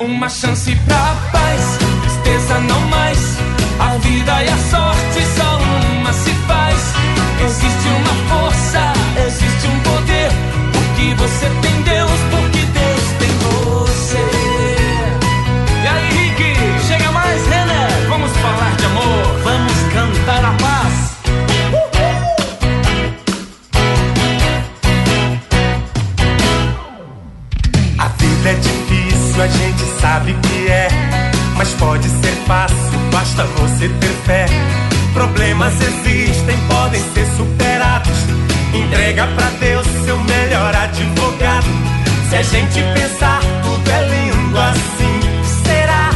Uma chance pra paz, tristeza não mais. A vida e a sorte só uma se faz. Existe uma força, existe um poder. Porque você tem sabe que é. Mas pode ser fácil, basta você ter fé. Problemas existem, podem ser superados. Entrega pra Deus seu melhor advogado. Se a gente pensar, tudo é lindo assim. Será?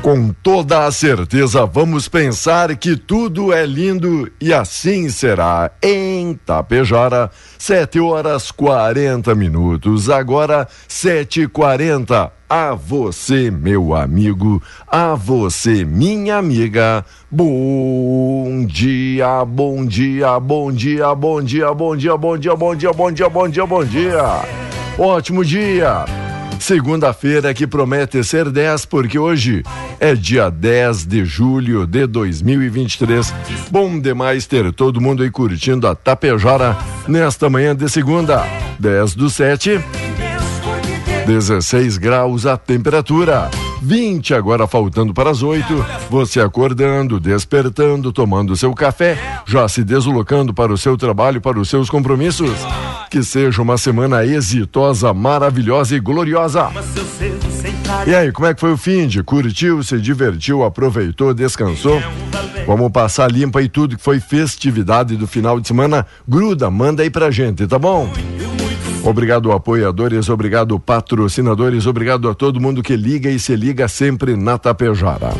Com toda a certeza, vamos pensar que tudo é lindo e assim será. Em Tapejara, 7 horas 40 minutos. Agora, 7h40. A você, meu amigo, a você, minha amiga. Bom dia, bom dia, bom dia, bom dia, bom dia, bom dia, bom dia, bom dia, bom dia, bom dia. Ótimo dia. Segunda-feira que promete ser 10, porque hoje é dia 10 de julho de 2023. Bom demais ter todo mundo aí curtindo a Tapejara nesta manhã de segunda, 10 do 7. 16 graus a temperatura. 20 agora faltando para as 8. Você acordando, despertando, tomando seu café, já se deslocando para o seu trabalho, para os seus compromissos. Que seja uma semana exitosa, maravilhosa e gloriosa. E aí, como é que foi o fim de? Curtiu, se divertiu, aproveitou, descansou? Vamos passar limpa aí tudo que foi festividade do final de semana. Gruda, manda aí pra gente, tá bom? Obrigado, apoiadores, obrigado, patrocinadores, obrigado a todo mundo que liga e se liga sempre na Tapejara.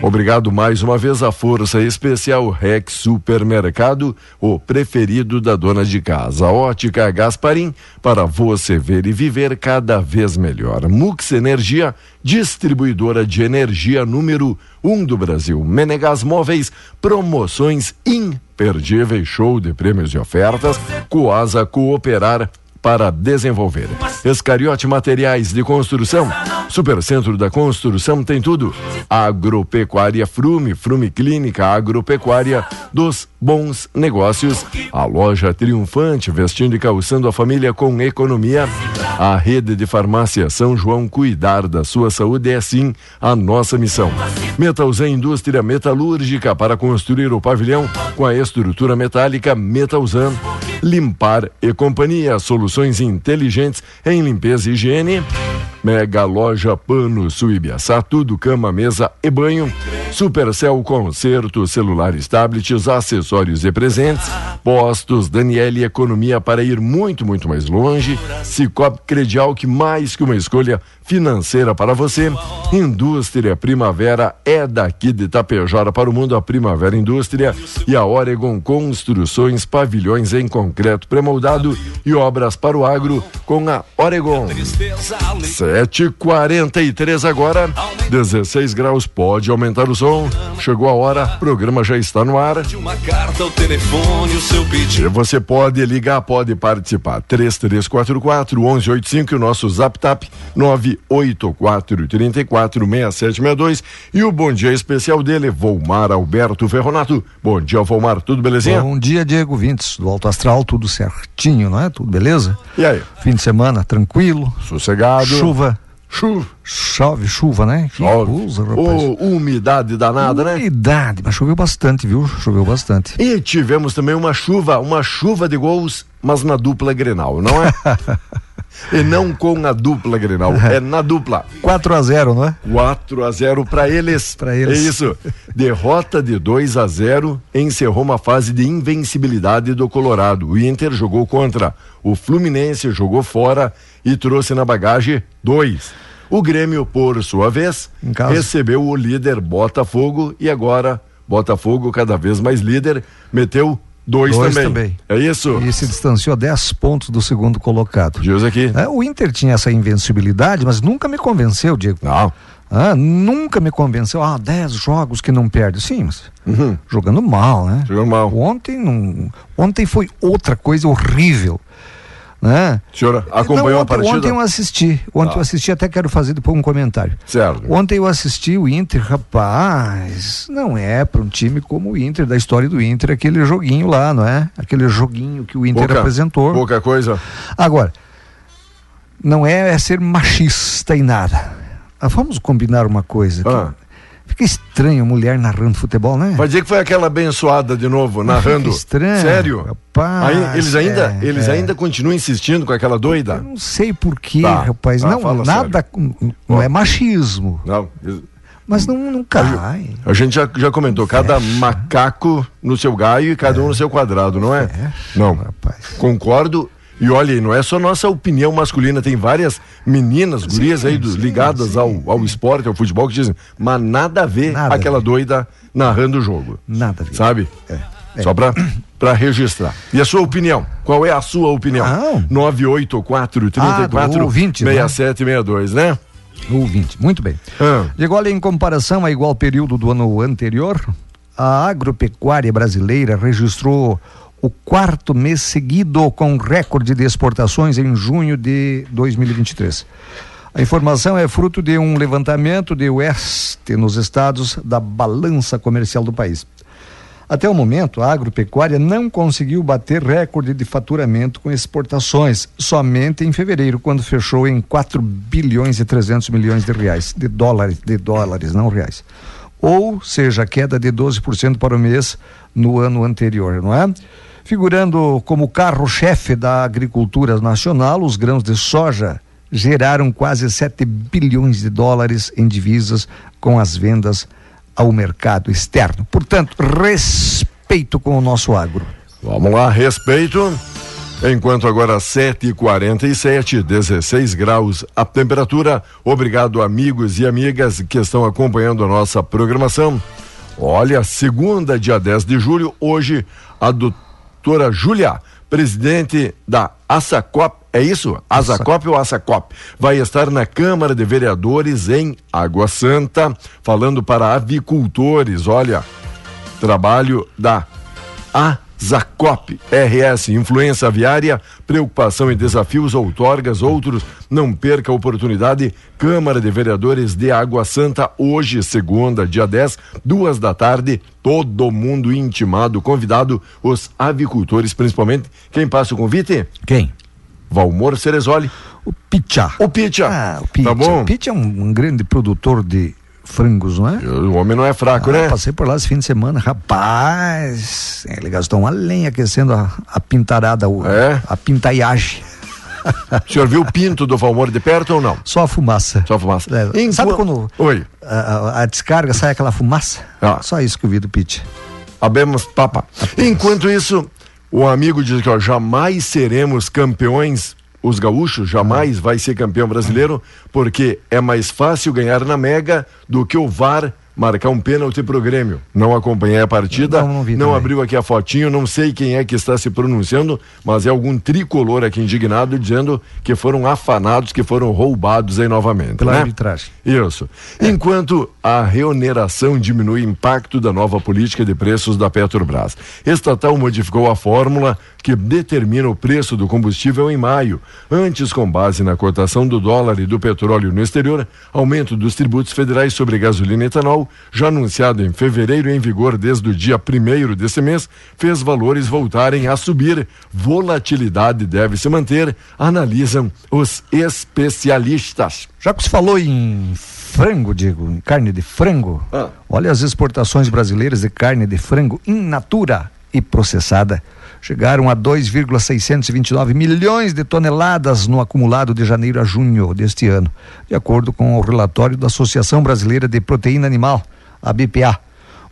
Obrigado mais uma vez à Força Especial Rex Supermercado, o preferido da dona de casa. Ótica Gasparim, para você ver e viver cada vez melhor. Mux Energia, distribuidora de energia número um do Brasil. Menegas Móveis, promoções imperdíveis, show de prêmios e ofertas. Coasa Cooperar para desenvolver. Escariote Materiais de Construção, Supercentro da Construção tem tudo. Agropecuária Frume, Frume Clínica Agropecuária dos Bons Negócios. A loja triunfante, vestindo e calçando a família com economia. A rede de farmácia São João, cuidar da sua saúde é sim a nossa missão. Metalzan Indústria Metalúrgica para construir o pavilhão com a estrutura metálica Metalzan. Limpar e Companhia, soluções inteligentes em limpeza e higiene. Mega Loja Pano Suibiaçá, tudo cama, mesa e banho. Supercel Concerto, celulares, tablets, acessórios e presentes. Postos Daniele Economia para ir muito, muito mais longe. Cicobi Credial, que mais que uma escolha financeira para você. Indústria Primavera é daqui de Itapejara para o mundo a Primavera Indústria e a Oregon Construções, pavilhões em concreto pré-moldado e obras para o agro com a Oregon. 7h43 agora, 16 graus, pode aumentar o som. Chegou a hora, programa já está no ar. E você pode ligar, pode participar. 3344 1185, o nosso zap tap 984 34 6762 e o bom dia especial dele, Volmar Alberto Ferronato. Bom dia, Volmar, tudo belezinha? Bom dia, Diego Vintes, do Alto Astral, tudo certinho, não é? Tudo beleza? E aí? Fim de semana tranquilo, Sossegado? chuva, Chuva. chove, chuva, né? Que Chove. coisa, rapaz. Ô, umidade danada, né? Umidade, mas choveu bastante, viu? Choveu bastante. E tivemos também uma chuva, uma chuva de gols, mas na dupla Grenal, não é? e não com a dupla Grenal, é na dupla. 4 a 0 não é? 4 a 0 para eles. Pra eles. É isso. Derrota de 2 a 0 encerrou uma fase de invencibilidade do Colorado. O Inter jogou contra o Fluminense, jogou fora e trouxe na bagagem dois. O Grêmio, por sua vez, recebeu o líder Botafogo e agora Botafogo, cada vez mais líder, meteu dois, Dois também. também. É isso? E se distanciou 10 pontos do segundo colocado. Diz aqui. É, o Inter tinha essa invencibilidade, mas nunca me convenceu, Diego. Não. Ah, nunca me convenceu. Ah, 10 jogos que não perde. Sim, mas jogando mal, né? Uhum. Jogando mal. Ontem, não, ontem foi outra coisa horrível. Né? O senhor acompanhou Não, a ontem, partida? Ontem eu assisti. Ontem Ah. eu assisti, até quero fazer depois um comentário. Certo. Ontem eu assisti o Inter, rapaz, não é para um time como o Inter, da história do Inter, aquele joguinho lá, não é? Aquele joguinho que o Inter Pouca- apresentou. Pouca coisa. Agora, não é, é ser machista e nada. Ah, vamos combinar uma coisa. que Ah. Fica estranho mulher narrando futebol, né? Vai dizer que foi aquela abençoada de novo, narrando. fica estranho, Sério? rapaz, Aí, eles ainda, é, eles é. ainda continuam insistindo com aquela doida? Eu não sei porquê, Tá, rapaz. tá, não, nada. Não é machismo. Não. Mas não, não cai. A gente já, já comentou, cada macaco no seu gaio e cada um no seu quadrado, não é? Não. rapaz. Concordo. E olha, aí, não é só nossa opinião masculina, tem várias meninas, gurias aí do- ligadas Ao, ao esporte, ao futebol, que dizem, mas nada a ver Nada a aquela ver. doida narrando o jogo. Nada a ver. Sabe? É. Só pra, pra registrar. E a sua opinião? Qual é a sua opinião? Não. 984 34 Ah, ouvinte, né? 6762, né? Ouvinte, muito bem. Ah. Olha, em comparação a igual período do ano anterior, a agropecuária brasileira registrou o quarto mês seguido com recorde de exportações em junho de 2023. A informação é fruto de um levantamento de Oeste nos estados da balança comercial do país. Até o momento, a agropecuária não conseguiu bater recorde de faturamento com exportações, somente em fevereiro, quando fechou em 4 bilhões e 300 milhões de reais, de dólares, de dólares, não reais. Ou seja, queda de 12% para o mês no ano anterior, não é? Figurando como carro-chefe da agricultura nacional, os grãos de soja geraram quase 7 bilhões de dólares em divisas com as vendas ao mercado externo. Portanto, respeito com o nosso agro. Vamos lá, respeito. Enquanto agora 7h47, 16 graus a temperatura. Obrigado, amigos e amigas que estão acompanhando a nossa programação. Olha, segunda, dia 10 de julho, hoje, a doutora Júlia, presidente da Assacop, é isso? Asacop ou Assacop? Vai estar na Câmara de Vereadores em Água Santa, falando para avicultores. Olha, trabalho da Azacop RS, influência aviária, preocupação e desafios, outorgas, outros. Não perca a oportunidade. Câmara de Vereadores de Água Santa, hoje, segunda, dia 10, duas da tarde. Todo mundo intimado, convidado, os avicultores, principalmente. Quem passa o convite? Quem? Valmor Cerezoli. O Pichá. O Picha. Ah, o Picha. Tá bom? O Picha é um, um grande produtor de frangos, não é? O homem não é fraco, Ah, né? Passei por lá esse fim de semana, rapaz. Ele gastou uma lenha aquecendo a, a pintarada, o, É? a pintaiagem. O senhor viu o pinto do Valmor de perto ou não? Só a fumaça. Só fumaça. É, Enqu- Sabe quando Oi. a, a- a descarga sai aquela fumaça? Ah. Só isso que eu vi do Pitch. Abemos papa. Enquanto isso, o amigo diz que ó, jamais seremos campeões, os gaúchos jamais vai ser campeão brasileiro, porque é mais fácil ganhar na Mega do que o VAR marcar um pênalti pro Grêmio. Não acompanhei a partida, Não, não não abriu aqui a fotinho, não sei quem é que está se pronunciando, mas é algum tricolor aqui indignado dizendo que foram afanados, que foram roubados aí novamente. Pela né? arbitragem. Isso. Enquanto a reoneração diminui o impacto da nova política de preços da Petrobras. Estatal modificou a fórmula que determina o preço do combustível em maio. Antes, com base na cotação do dólar e do petróleo no exterior, aumento dos tributos federais sobre gasolina e etanol, já anunciado em fevereiro e em vigor desde o dia 1 desse mês, fez valores voltarem a subir. Volatilidade deve se manter, analisam os especialistas. Já que você falou em frango, Diego, em carne de frango, Ah. olha as exportações brasileiras de carne de frango in natura e processada. Chegaram a 2,629 milhões de toneladas no acumulado de janeiro a junho deste ano, de acordo com o relatório da Associação Brasileira de Proteína Animal, a BPA.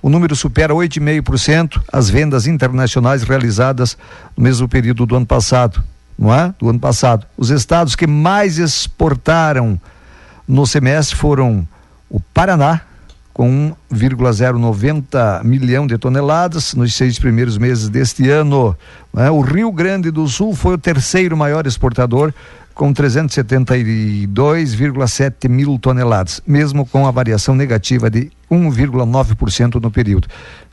O número supera 8,5% as vendas internacionais realizadas no mesmo período do ano passado, não é? Do ano passado. Os estados que mais exportaram no semestre foram o Paraná, com 1,090 milhão de toneladas nos seis primeiros meses deste ano. né? O Rio Grande do Sul foi o terceiro maior exportador, com 372,7 mil toneladas, mesmo com a variação negativa de 1,9% no período.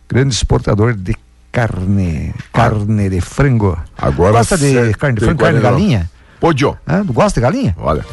Grande exportador de carne, carne de frango. Agora Gosta de carne de frango, carne de 49. galinha? Pode. Hã? Gosta de galinha? Olha.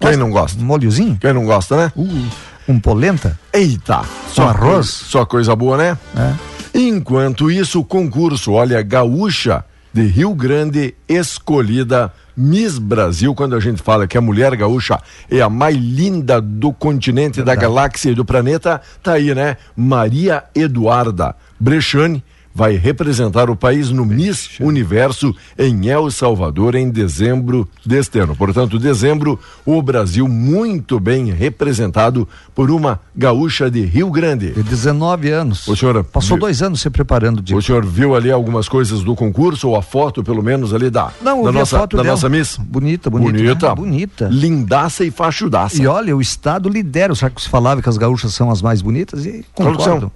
Quem não gosta? Um molhozinho? Quem não gosta, né? Uh, um polenta? Eita! Com arroz? Só coisa boa, né? É. Enquanto isso, o concurso, olha, gaúcha de Rio Grande escolhida Miss Brasil, quando a gente fala que a mulher gaúcha é a mais linda do continente, da galáxia e do planeta, tá aí, né? Maria Eduarda Brechani vai representar o país no Miss Universo em El Salvador em dezembro deste ano. Portanto, dezembro, o Brasil muito bem representado por uma gaúcha de Rio Grande. De 19 anos. Ô, senhora, Passou vi- dois anos se preparando, Diego. O senhor viu ali algumas coisas do concurso, ou a foto, pelo menos, ali da, Não, da, nossa, foto da dela. nossa Miss? Bonita, bonita. Bonita. né? Bonita. Lindaça e fachudaça. E olha, o Estado lidera, já que se falava que as gaúchas são as mais bonitas, e Claro concordo.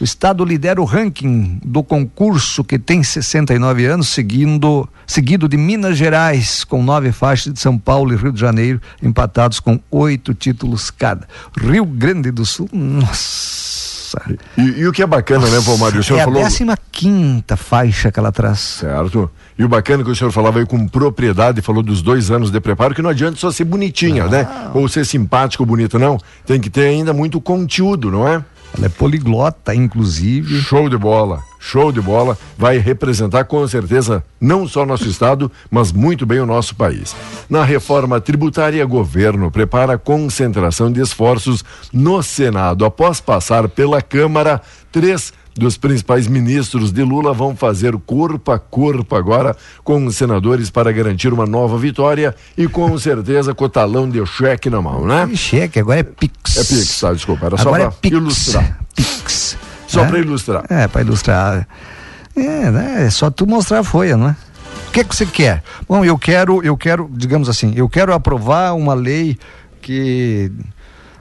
O Estado lidera o ranking do concurso que tem 69 anos, seguindo, seguido de Minas Gerais, com nove faixas, de São Paulo e Rio de Janeiro, empatados com oito títulos cada. Rio Grande do Sul, nossa. E, e o que é bacana, né, Valmário? O senhor é falou. a 15 quinta faixa que ela traz. Certo. E o bacana que o senhor falava aí com propriedade, falou dos dois anos de preparo, que não adianta só ser bonitinha, né? Ou ser simpático ou bonito, não. Tem que ter ainda muito conteúdo, não é? Ela é poliglota, inclusive. Show de bola, show de bola. Vai representar com certeza não só nosso estado, mas muito bem o nosso país. Na reforma tributária, governo prepara concentração de esforços no Senado. Após passar pela Câmara, três dos principais ministros de Lula vão fazer corpo a corpo agora com os senadores para garantir uma nova vitória e com certeza com o talão de cheque na mão, né? Cheque, agora é Pix. É Pix, tá? Desculpa, era só Agora para é ilustrar. Pix. Só É? para ilustrar. É, para ilustrar. É, né? É só tu mostrar a folha, não é? O que que você quer? Bom, eu quero, eu quero, digamos assim, eu quero aprovar uma lei que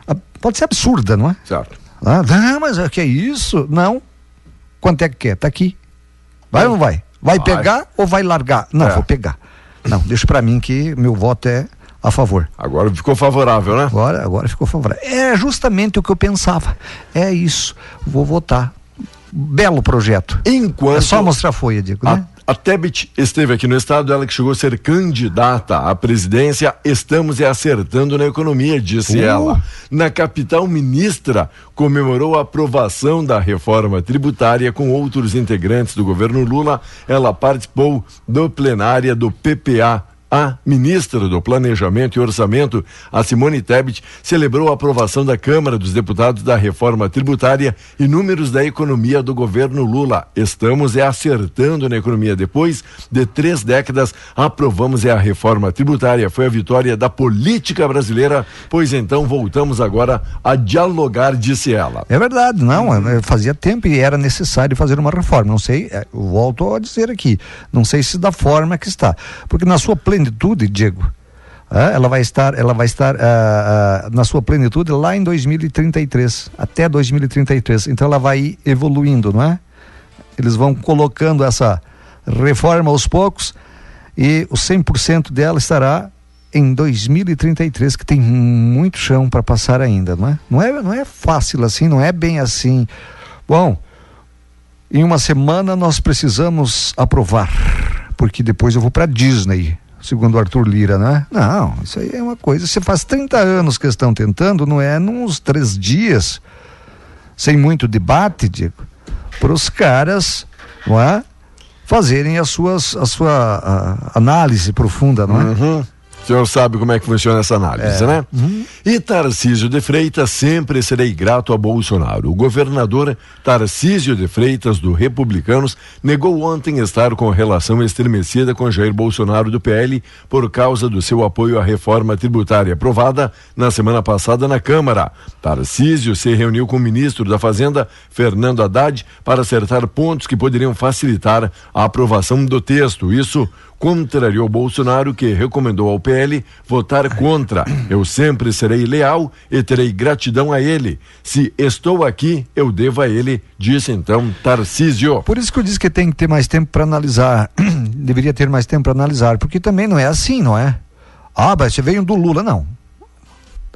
ah, pode ser absurda, não é? Certo. Ah, não, mas o que é isso? Não. Quanto é que quer? Tá aqui. Vai ou não vai? Vai, Vai. pegar ou vai largar? Não, É. vou pegar. Não, deixa pra mim que meu voto é a favor. Agora ficou favorável, né? Agora, agora ficou favorável. É justamente o que eu pensava. É isso. Vou votar. Belo projeto. Enquanto É só mostrar a folha, Diego, né? A Tebet esteve aqui no estado, ela que chegou a ser candidata à presidência, estamos é acertando na economia, disse Uh. ela. Na capital, ministra comemorou a aprovação da reforma tributária com outros integrantes do governo Lula. Ela participou do plenária do PPA. A ministra do Planejamento e Orçamento, a Simone Tebet, celebrou a aprovação da Câmara dos Deputados da reforma tributária e números da economia do governo Lula. Estamos é acertando na economia. Depois de três décadas, aprovamos é a reforma tributária. Foi a vitória da política brasileira, pois então voltamos agora a dialogar, disse ela. É verdade, não. é, Fazia tempo e era necessário fazer uma reforma. Não sei, é, volto a dizer aqui. Não sei se da forma que está. Porque na sua plenitude, Diego, Ah, ela vai estar, ela vai estar ah, ah, na sua plenitude lá em 2033, até 2033. Então ela vai evoluindo, não é? Eles vão colocando essa reforma aos poucos e o 100% dela estará em 2033, que tem muito chão para passar ainda, não é? Não é, não é fácil assim, não é bem assim. Bom, em uma semana nós precisamos aprovar, porque depois eu vou para Disney, segundo Arthur Lira, né? Não, isso aí é uma coisa. Você faz 30 anos que estão tentando, não é? Nos três dias, sem muito debate, Diego, para os caras, não é? Fazerem as suas, a sua a, análise profunda, não é? Uhum. O senhor sabe como é que funciona essa análise, é. né? Uhum. E Tarcísio de Freitas sempre serei grato a Bolsonaro. O governador Tarcísio de Freitas, do Republicanos, negou ontem estar com relação estremecida com Jair Bolsonaro do PL por causa do seu apoio à reforma tributária aprovada na semana passada na Câmara. Tarcísio se reuniu com o ministro da Fazenda, Fernando Haddad, para acertar pontos que poderiam facilitar a aprovação do texto. Isso contrariou Bolsonaro, que recomendou ao PL votar contra. Eu sempre serei leal e terei gratidão a ele. Se estou aqui, eu devo a ele, disse então Tarcísio. Por isso que eu disse que tem que ter mais tempo para analisar. Deveria ter mais tempo para analisar, porque também não é assim, não é? Ah, mas você veio do Lula, não.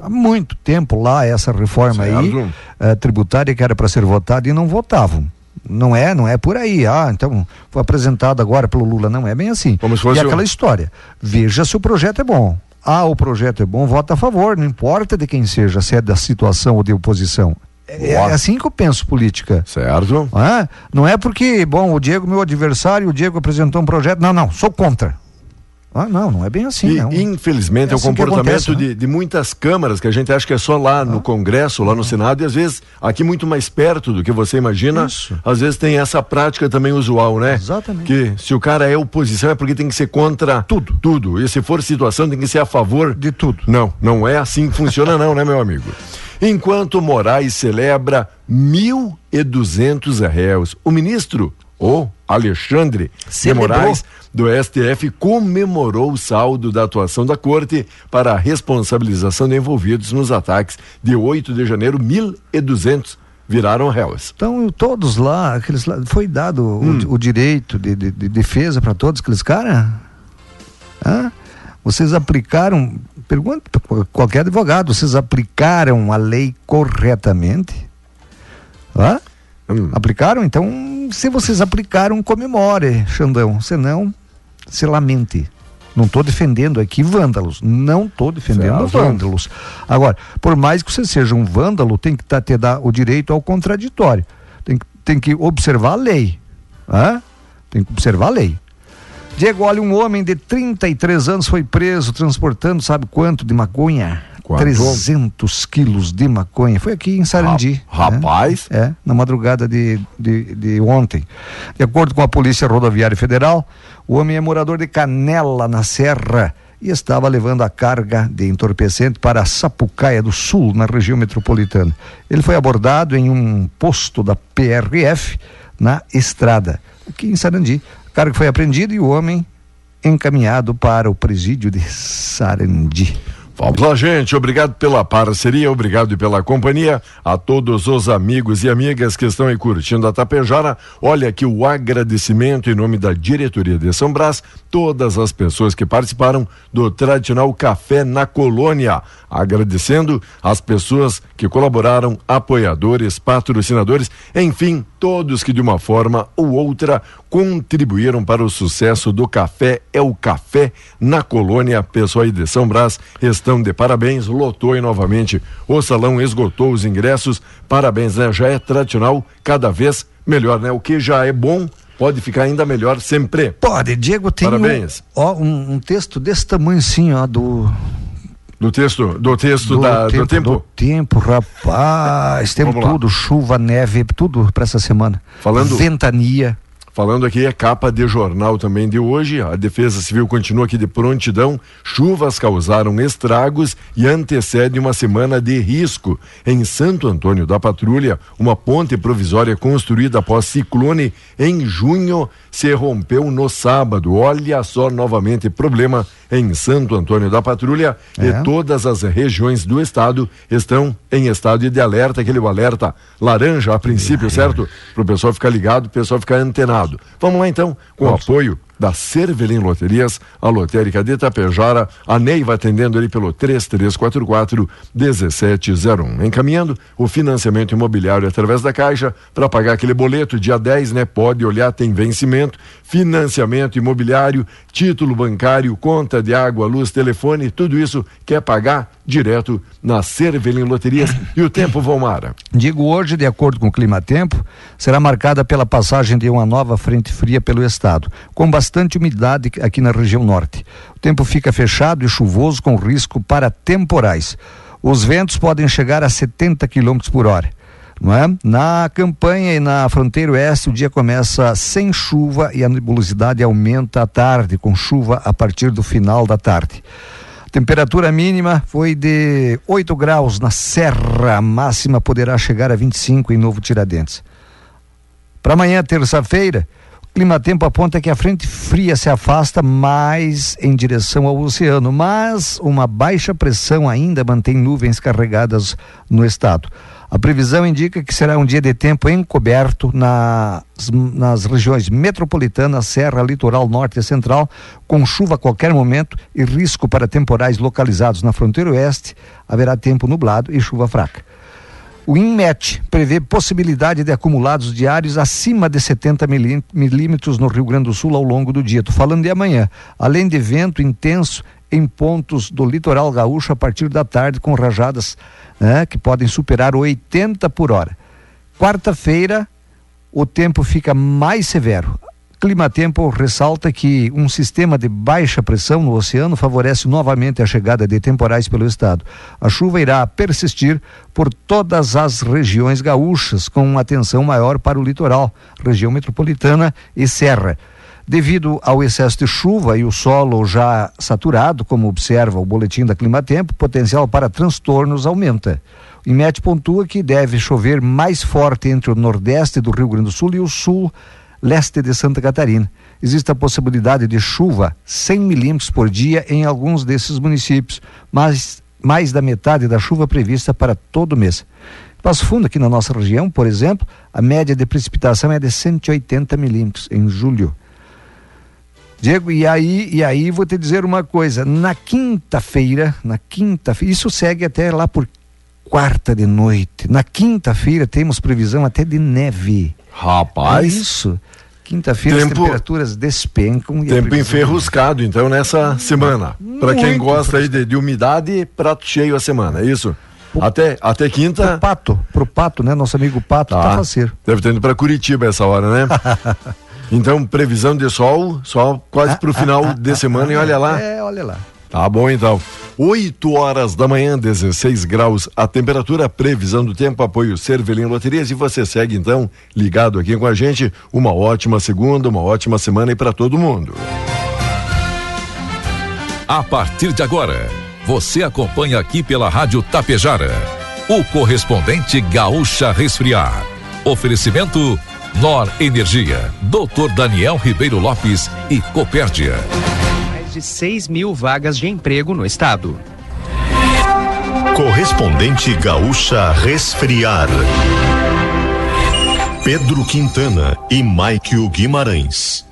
Há muito tempo lá essa reforma certo. aí, uh, tributária que era para ser votada e não votavam. Não é, não é por aí. Ah, então foi apresentado agora pelo Lula. Não é bem assim. Como se fosse e aquela história. Veja se o projeto é bom. Ah, o projeto é bom, vota a favor, não importa de quem seja, se é da situação ou de oposição. É, é, assim que eu penso política. Certo. Ah, não é porque, bom, o Diego, meu adversário, o Diego apresentou um projeto. Não, não, sou contra. Ah, não, não é bem assim, e, não. Infelizmente é, é o assim comportamento acontece, né? de, de, muitas câmaras que a gente acha que é só lá ah. no Congresso, lá no Senado, e às vezes aqui muito mais perto do que você imagina, Isso. às vezes tem essa prática também usual, né? Exatamente. Que se o cara é oposição é porque tem que ser contra tudo. Tudo. E se for situação, tem que ser a favor de tudo. Não, não é assim que funciona, não, né, meu amigo? Enquanto Moraes celebra mil e duzentos réus, o ministro, o Alexandre Celebrou. de Moraes, do STF comemorou o saldo da atuação da corte para a responsabilização de envolvidos nos ataques de 8 de janeiro, 1.200 viraram réus. Então, todos lá, aqueles lá, foi dado hum. o, o, direito de, de, de defesa para todos aqueles caras? Ah, vocês aplicaram, pergunta qualquer advogado, vocês aplicaram a lei corretamente? Ah? Hum. Aplicaram? Então, se vocês aplicaram, comemore, Xandão. Senão, se lamente. Não estou defendendo aqui vândalos. Não estou defendendo vândalos. Agora, por mais que você seja um vândalo, tem que tá, ter dar o direito ao contraditório. Tem, tem que observar a lei. Hã? Tem que observar a lei. Diego, olha, um homem de 33 anos foi preso transportando, sabe quanto, de maconha? Quanto? 300 quilos de maconha. Foi aqui em Sarandi. Ra né? Rapaz. Né? É, na madrugada de, de, de, ontem. De acordo com a Polícia Rodoviária Federal, o homem é morador de Canela, na Serra, e estava levando a carga de entorpecente para Sapucaia do Sul, na região metropolitana. Ele foi abordado em um posto da PRF na estrada, aqui em Sarandi. A carga foi apreendida e o homem encaminhado para o presídio de Sarandi. Vamos lá, gente. Obrigado pela parceria, obrigado pela companhia. A todos os amigos e amigas que estão aí curtindo a Tapejara. Olha aqui o agradecimento em nome da diretoria de São Brás, todas as pessoas que participaram do tradicional Café na Colônia. Agradecendo as pessoas que colaboraram, apoiadores, patrocinadores, enfim, todos que de uma forma ou outra contribuíram para o sucesso do café. É o Café na Colônia. Pessoal aí de São Brás estão de parabéns. Lotou e novamente o salão esgotou os ingressos. Parabéns, né? Já é tradicional, cada vez melhor, né? O que já é bom pode ficar ainda melhor sempre. Pode, Diego, tem Parabéns. Um, ó, um, um texto desse tamanho assim, ó, do do texto, do texto do da, tempo, do tempo? Do tempo, rapaz. Temos tudo, chuva, neve, tudo para essa semana. Falando. Ventania. Falando aqui, é capa de jornal também de hoje. A Defesa Civil continua aqui de prontidão. Chuvas causaram estragos e antecede uma semana de risco. Em Santo Antônio da Patrulha, uma ponte provisória construída após ciclone em junho se rompeu no sábado. Olha só novamente problema em Santo Antônio da Patrulha é. e todas as regiões do estado estão em estado de alerta, aquele alerta laranja a princípio, certo? Para o pessoal ficar ligado, o pessoal ficar antenado. Vamos lá então, com Vamos. apoio da Cervelim Loterias, a lotérica de Itapejara, a Neiva atendendo ali pelo 3344 1701. Encaminhando o financiamento imobiliário através da Caixa para pagar aquele boleto dia 10, né? Pode olhar, tem vencimento, financiamento imobiliário, título bancário, conta de água, luz, telefone, tudo isso quer pagar direto na Cervelim Loterias. E o tempo, Valmara? Digo hoje, de acordo com o clima-tempo, será marcada pela passagem de uma nova frente fria pelo estado, com bastante umidade aqui na região norte. O tempo fica fechado e chuvoso com risco para temporais. Os ventos podem chegar a 70 km por hora. É? Na campanha e na fronteira oeste, o dia começa sem chuva e a nebulosidade aumenta à tarde, com chuva a partir do final da tarde. Temperatura mínima foi de 8 graus na Serra, a máxima poderá chegar a 25 em Novo Tiradentes. Para amanhã, terça-feira, clima-tempo aponta que a frente fria se afasta mais em direção ao oceano, mas uma baixa pressão ainda mantém nuvens carregadas no estado. A previsão indica que será um dia de tempo encoberto nas, nas regiões metropolitana, Serra, Litoral Norte e Central, com chuva a qualquer momento e risco para temporais localizados na fronteira oeste. Haverá tempo nublado e chuva fraca. O INMET prevê possibilidade de acumulados diários acima de 70 milímetros no Rio Grande do Sul ao longo do dia. Estou falando de amanhã. Além de vento intenso em pontos do litoral gaúcho a partir da tarde, com rajadas né, que podem superar 80 por hora. Quarta-feira, o tempo fica mais severo. Climatempo ressalta que um sistema de baixa pressão no oceano favorece novamente a chegada de temporais pelo estado. A chuva irá persistir por todas as regiões gaúchas, com atenção maior para o litoral, região metropolitana e serra. Devido ao excesso de chuva e o solo já saturado, como observa o boletim da Climatempo, o potencial para transtornos aumenta. O IMET pontua que deve chover mais forte entre o nordeste do Rio Grande do Sul e o sul leste de Santa Catarina. Existe a possibilidade de chuva 100 milímetros por dia em alguns desses municípios, mas mais da metade da chuva prevista para todo mês. Passo Fundo, aqui na nossa região, por exemplo, a média de precipitação é de 180 milímetros em julho. Diego, e aí, e aí vou te dizer uma coisa, na quinta-feira, na quinta-feira, isso segue até lá por quarta de noite. Na quinta-feira temos previsão até de neve. Rapaz. É isso. Quinta-feira as temperaturas despencam. Tempo enferruscado, então, nessa semana. Para quem gosta aí de, de, umidade, prato cheio a semana, é isso? Até, até quinta. Pro pato, pro pato, né? Nosso amigo pato tá, tá faceiro. Deve ter ido para Curitiba essa hora, né? Então, previsão de sol, sol quase para o final ah, de semana e olha lá. É, olha lá. Tá bom então. 8 horas da manhã, 16 graus a temperatura, previsão do tempo, apoio Cervelim Loterias e você segue então ligado aqui com a gente. Uma ótima segunda, uma ótima semana e para todo mundo. A partir de agora, você acompanha aqui pela Rádio Tapejara o correspondente Gaúcha Resfriar. Oferecimento Nor Energia, Dr. Daniel Ribeiro Lopes e Copérdia. De 6 mil vagas de emprego no estado. Correspondente Gaúcha Resfriar. Pedro Quintana e Maikio Guimarães.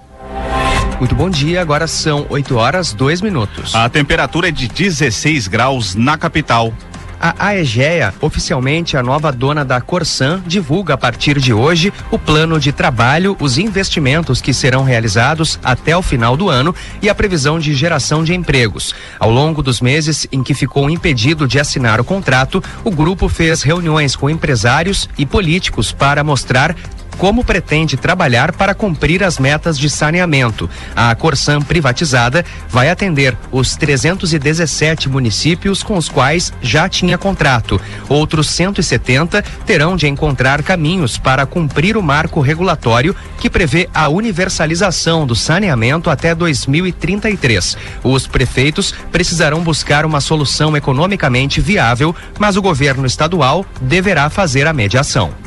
Muito bom dia, agora são 8 horas 2 minutos. A temperatura é de 16 graus na capital. A AEGEA, oficialmente a nova dona da Corsan, divulga a partir de hoje o plano de trabalho, os investimentos que serão realizados até o final do ano e a previsão de geração de empregos. Ao longo dos meses em que ficou impedido de assinar o contrato, o grupo fez reuniões com empresários e políticos para mostrar como pretende trabalhar para cumprir as metas de saneamento. A Corsan privatizada vai atender os 317 municípios com os quais já tinha contrato. Outros 170 terão de encontrar caminhos para cumprir o marco regulatório que prevê a universalização do saneamento até 2033. Os prefeitos precisarão buscar uma solução economicamente viável, mas o governo estadual deverá fazer a mediação.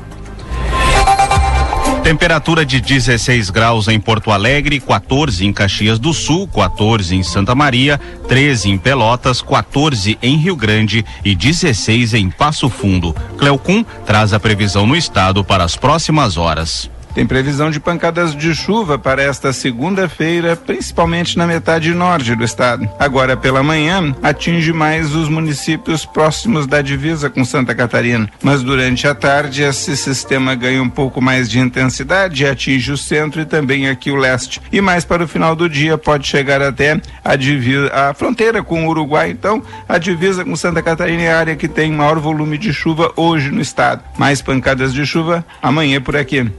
Temperatura de 16 graus em Porto Alegre, 14 em Caxias do Sul, 14 em Santa Maria, 13 em Pelotas, 14 em Rio Grande e 16 em Passo Fundo. Cleocum traz a previsão no estado para as próximas horas. Tem previsão de pancadas de chuva para esta segunda-feira, principalmente na metade norte do estado. Agora pela manhã, atinge mais os municípios próximos da divisa com Santa Catarina. Mas durante a tarde, esse sistema ganha um pouco mais de intensidade, atinge o centro e também aqui o leste. E mais para o final do dia, pode chegar até a, divisa, a fronteira com o Uruguai. Então, a divisa com Santa Catarina é a área que tem maior volume de chuva hoje no estado. Mais pancadas de chuva amanhã por aqui.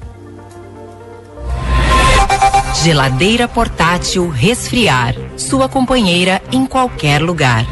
Geladeira portátil resfriar. Sua companheira em qualquer lugar.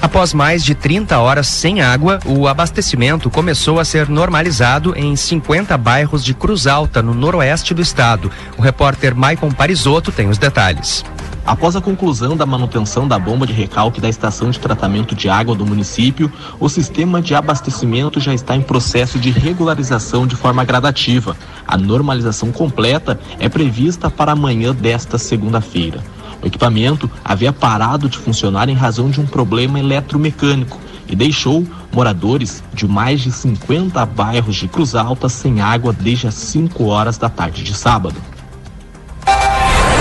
Após mais de 30 horas sem água, o abastecimento começou a ser normalizado em 50 bairros de Cruz Alta, no noroeste do estado. O repórter Maicon Parisotto tem os detalhes. Após a conclusão da manutenção da bomba de recalque da estação de tratamento de água do município, o sistema de abastecimento já está em processo de regularização de forma gradativa. A normalização completa é prevista para amanhã desta segunda-feira. O equipamento havia parado de funcionar em razão de um problema eletromecânico e deixou moradores de mais de 50 bairros de Cruz Alta sem água desde as 5 horas da tarde de sábado.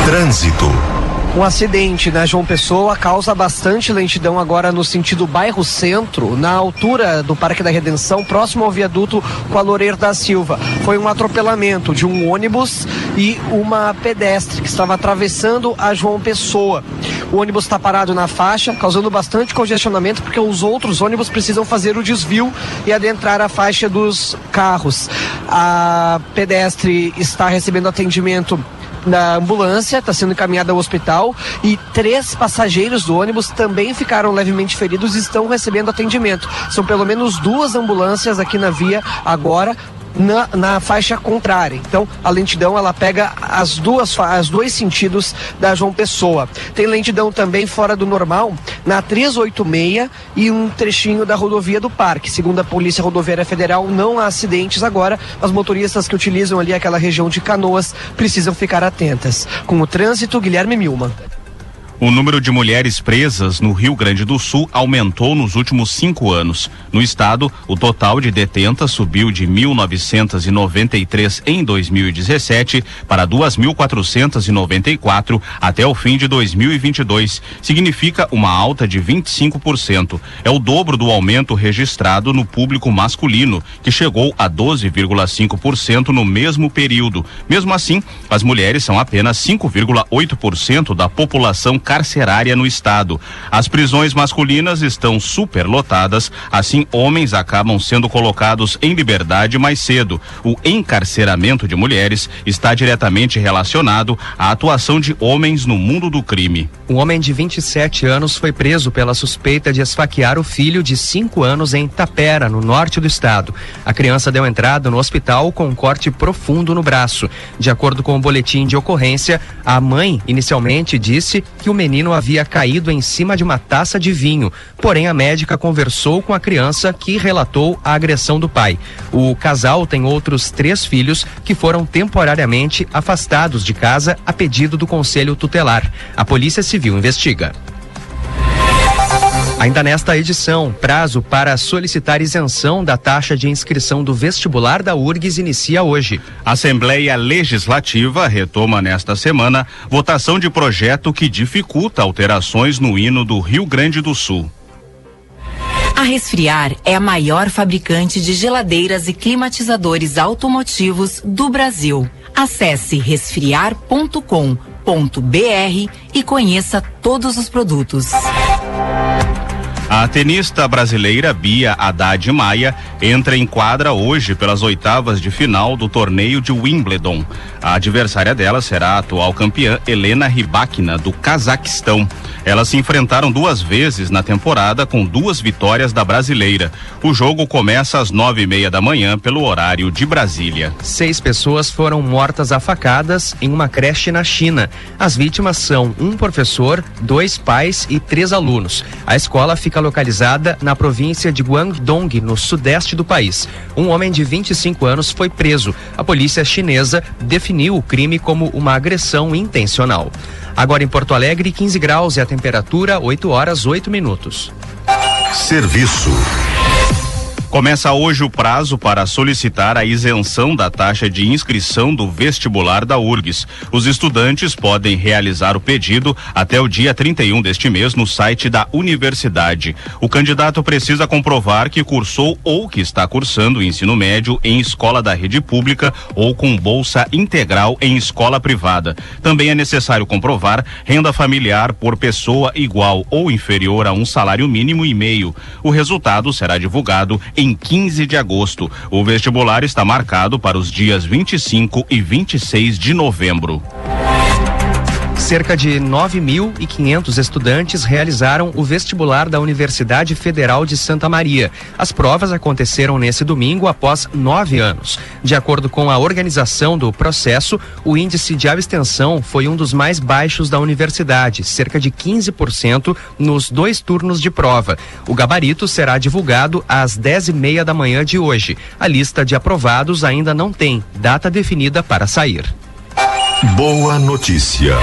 Trânsito. Um acidente na João Pessoa causa bastante lentidão agora no sentido bairro centro, na altura do Parque da Redenção, próximo ao viaduto com a Loureiro da Silva. Foi um atropelamento de um ônibus e uma pedestre que estava atravessando a João Pessoa. O ônibus está parado na faixa, causando bastante congestionamento, porque os outros ônibus precisam fazer o desvio e adentrar a faixa dos carros. A pedestre está recebendo atendimento na ambulância, está sendo encaminhada ao hospital e três passageiros do ônibus também ficaram levemente feridos e estão recebendo atendimento. São pelo menos duas ambulâncias aqui na via agora na, na faixa contrária. Então, a lentidão ela pega as duas as dois sentidos da João Pessoa. Tem lentidão também fora do normal na 386 e um trechinho da rodovia do Parque. Segundo a Polícia Rodoviária Federal, não há acidentes agora. As motoristas que utilizam ali aquela região de Canoas precisam ficar atentas. Com o trânsito, Guilherme Milman. O número de mulheres presas no Rio Grande do Sul aumentou nos últimos cinco anos. No estado, o total de detentas subiu de 1.993 em 2017 para 2.494 até o fim de 2022. Significa uma alta de 25%. É o dobro do aumento registrado no público masculino, que chegou a 12,5% no mesmo período. Mesmo assim, as mulheres são apenas 5,8% da população carcerária no estado. As prisões masculinas estão superlotadas, assim homens acabam sendo colocados em liberdade mais cedo. O encarceramento de mulheres está diretamente relacionado à atuação de homens no mundo do crime. Um homem de 27 anos foi preso pela suspeita de esfaquear o filho de 5 anos em Tapera, no norte do estado. A criança deu entrada no hospital com um corte profundo no braço. De acordo com o boletim de ocorrência, a mãe inicialmente disse que o menino havia caído em cima de uma taça de vinho. Porém, a médica conversou com a criança que relatou a agressão do pai. O casal tem outros três filhos que foram temporariamente afastados de casa a pedido do conselho tutelar. A Polícia Civil investiga. Ainda nesta edição, prazo para solicitar isenção da taxa de inscrição do vestibular da URGS inicia hoje. A Assembleia Legislativa retoma nesta semana votação de projeto que dificulta alterações no hino do Rio Grande do Sul. A Resfriar é a maior fabricante de geladeiras e climatizadores automotivos do Brasil. Acesse resfriar.com.br e conheça todos os produtos. A tenista brasileira Bia Haddad Maia entra em quadra hoje pelas oitavas de final do torneio de Wimbledon. A adversária dela será a atual campeã Helena Rybakina, do Cazaquistão. Elas se enfrentaram duas vezes na temporada com duas vitórias da brasileira. O jogo começa às nove e meia da manhã pelo horário de Brasília. Seis pessoas foram mortas a facadas em uma creche na China. As vítimas são um professor, dois pais e três alunos. A escola fica localizada na província de Guangdong, no sudeste do país. Um homem de 25 anos foi preso. A polícia chinesa definiu o crime como uma agressão intencional. Agora em Porto Alegre, 15 graus e a temperatura 8 horas 8 minutos. Serviço. Começa hoje o prazo para solicitar a isenção da taxa de inscrição do vestibular da URGS. Os estudantes podem realizar o pedido até o dia 31 deste mês no site da universidade. O candidato precisa comprovar que cursou ou que está cursando o ensino médio em escola da rede pública ou com bolsa integral em escola privada. Também é necessário comprovar renda familiar por pessoa igual ou inferior a um salário mínimo e meio. O resultado será divulgado em 15 de agosto. O vestibular está marcado para os dias 25 e 26 de novembro. Cerca de 9.500 estudantes realizaram o vestibular da Universidade Federal de Santa Maria. As provas aconteceram nesse domingo após nove anos. De acordo com a organização do processo, o índice de abstenção foi um dos mais baixos da universidade, cerca de 15% nos dois turnos de prova. O gabarito será divulgado às 10 e meia da manhã de hoje. A lista de aprovados ainda não tem data definida para sair. Boa notícia.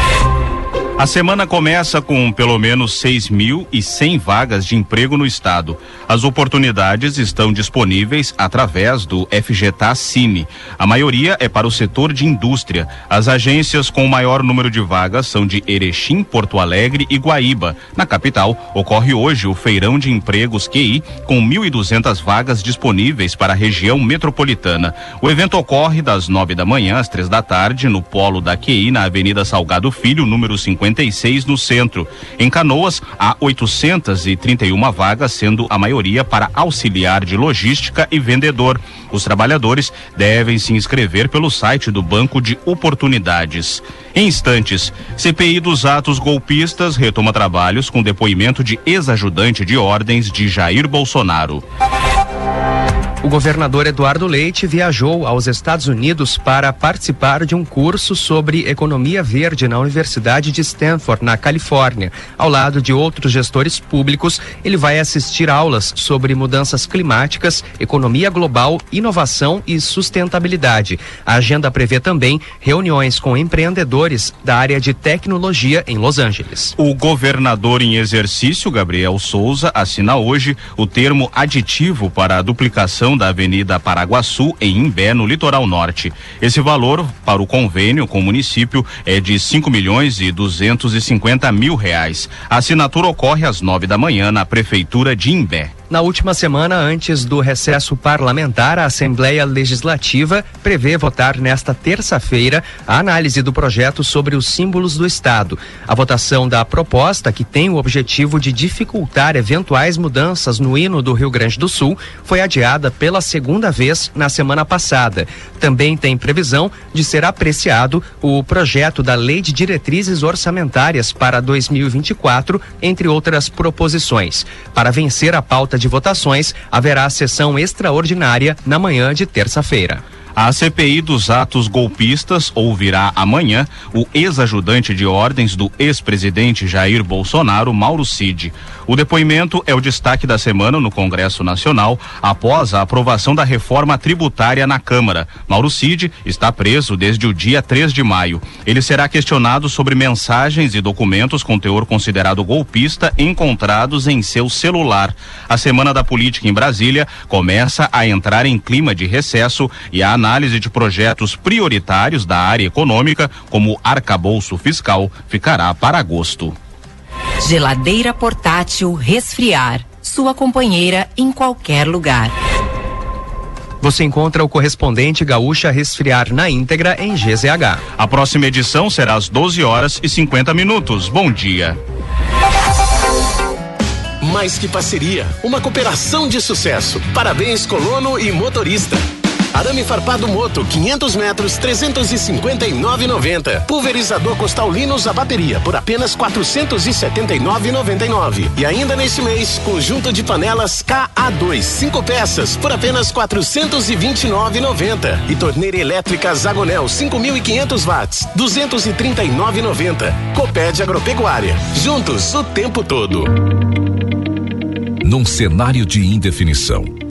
A semana começa com pelo menos 6.100 vagas de emprego no estado. As oportunidades estão disponíveis através do FGTA Cine. A maioria é para o setor de indústria. As agências com o maior número de vagas são de Erechim, Porto Alegre e Guaíba. Na capital, ocorre hoje o Feirão de Empregos QI, com 1.200 vagas disponíveis para a região metropolitana. O evento ocorre das nove da manhã às três da tarde no polo da QI, na Avenida Salgado Filho, número 50 56 no centro. Em Canoas, há 831 vagas, sendo a maioria para auxiliar de logística e vendedor. Os trabalhadores devem se inscrever pelo site do Banco de Oportunidades. Em instantes, CPI dos atos golpistas retoma trabalhos com depoimento de ex-ajudante de ordens de Jair Bolsonaro. O governador Eduardo Leite viajou aos Estados Unidos para participar de um curso sobre economia verde na Universidade de Stanford, na Califórnia. Ao lado de outros gestores públicos, ele vai assistir aulas sobre mudanças climáticas, economia global, inovação e sustentabilidade. A agenda prevê também reuniões com empreendedores da área de tecnologia em Los Angeles. O governador em exercício, Gabriel Souza, assina hoje o termo aditivo para a duplicação da Avenida Paraguaçu, em Imbé, no litoral norte. Esse valor para o convênio com o município é de 5 milhões e 250 mil reais. A assinatura ocorre às nove da manhã na Prefeitura de Imbé. Na última semana, antes do recesso parlamentar, a Assembleia Legislativa prevê votar nesta terça-feira a análise do projeto sobre os símbolos do Estado. A votação da proposta, que tem o objetivo de dificultar eventuais mudanças no hino do Rio Grande do Sul, foi adiada pela segunda vez na semana passada. Também tem previsão de ser apreciado o projeto da Lei de Diretrizes Orçamentárias para 2024, entre outras proposições. Para vencer a pauta de votações, haverá sessão extraordinária na manhã de terça-feira. A CPI dos atos golpistas ouvirá amanhã o ex-ajudante de ordens do ex-presidente Jair Bolsonaro, Mauro Cid. O depoimento é o destaque da semana no Congresso Nacional após a aprovação da reforma tributária na Câmara. Mauro Cid está preso desde o dia 3 de maio. Ele será questionado sobre mensagens e documentos com teor considerado golpista encontrados em seu celular. A Semana da Política em Brasília começa a entrar em clima de recesso e a análise de projetos prioritários da área econômica, como arcabouço fiscal, ficará para agosto. Geladeira portátil resfriar. Sua companheira em qualquer lugar. Você encontra o correspondente Gaúcha Resfriar na íntegra em GZH. A próxima edição será às 12 horas e 50 minutos. Bom dia. mais que parceria, uma cooperação de sucesso. Parabéns, colono e motorista. Arame farpado Moto, 500 metros, 359,90. Pulverizador Costal Linus a bateria por apenas 479,99. E ainda neste mês, conjunto de panelas KA2, 5 peças por apenas 429,90. E torneira elétrica Zagonel, 5.500 watts, 239,90. Coped Agropecuária. Juntos o tempo todo. Num cenário de indefinição,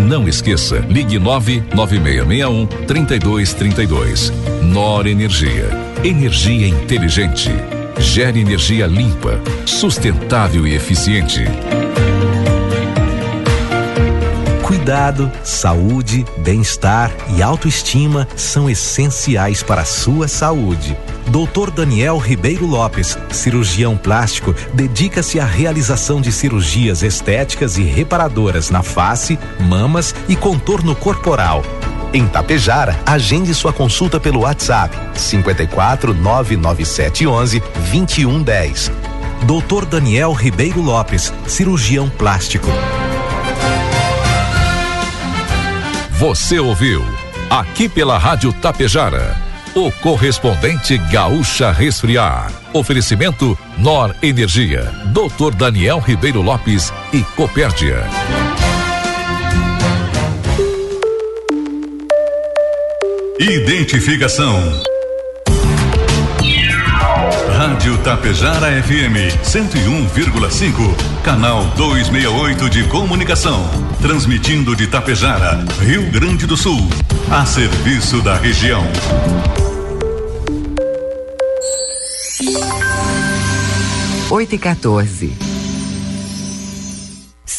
não esqueça, ligue 99661 3232. Nor Energia. Energia inteligente. Gere energia limpa, sustentável e eficiente. Cuidado, saúde, bem-estar e autoestima são essenciais para a sua saúde. Dr. Daniel Ribeiro Lopes, cirurgião plástico, dedica-se à realização de cirurgias estéticas e reparadoras na face, mamas e contorno corporal. Em Tapejara, agende sua consulta pelo WhatsApp 54 99711 2110. Dr. Daniel Ribeiro Lopes, cirurgião plástico. Você ouviu aqui pela Rádio Tapejara, o correspondente Gaúcha Resfriar. Oferecimento Nor Energia, Dr. Daniel Ribeiro Lopes e Copérdia. Identificação. Rádio Tapejara FM 101,5, canal 268 de comunicação, transmitindo de Tapejara, Rio Grande do Sul, a serviço da região. Oito e 14.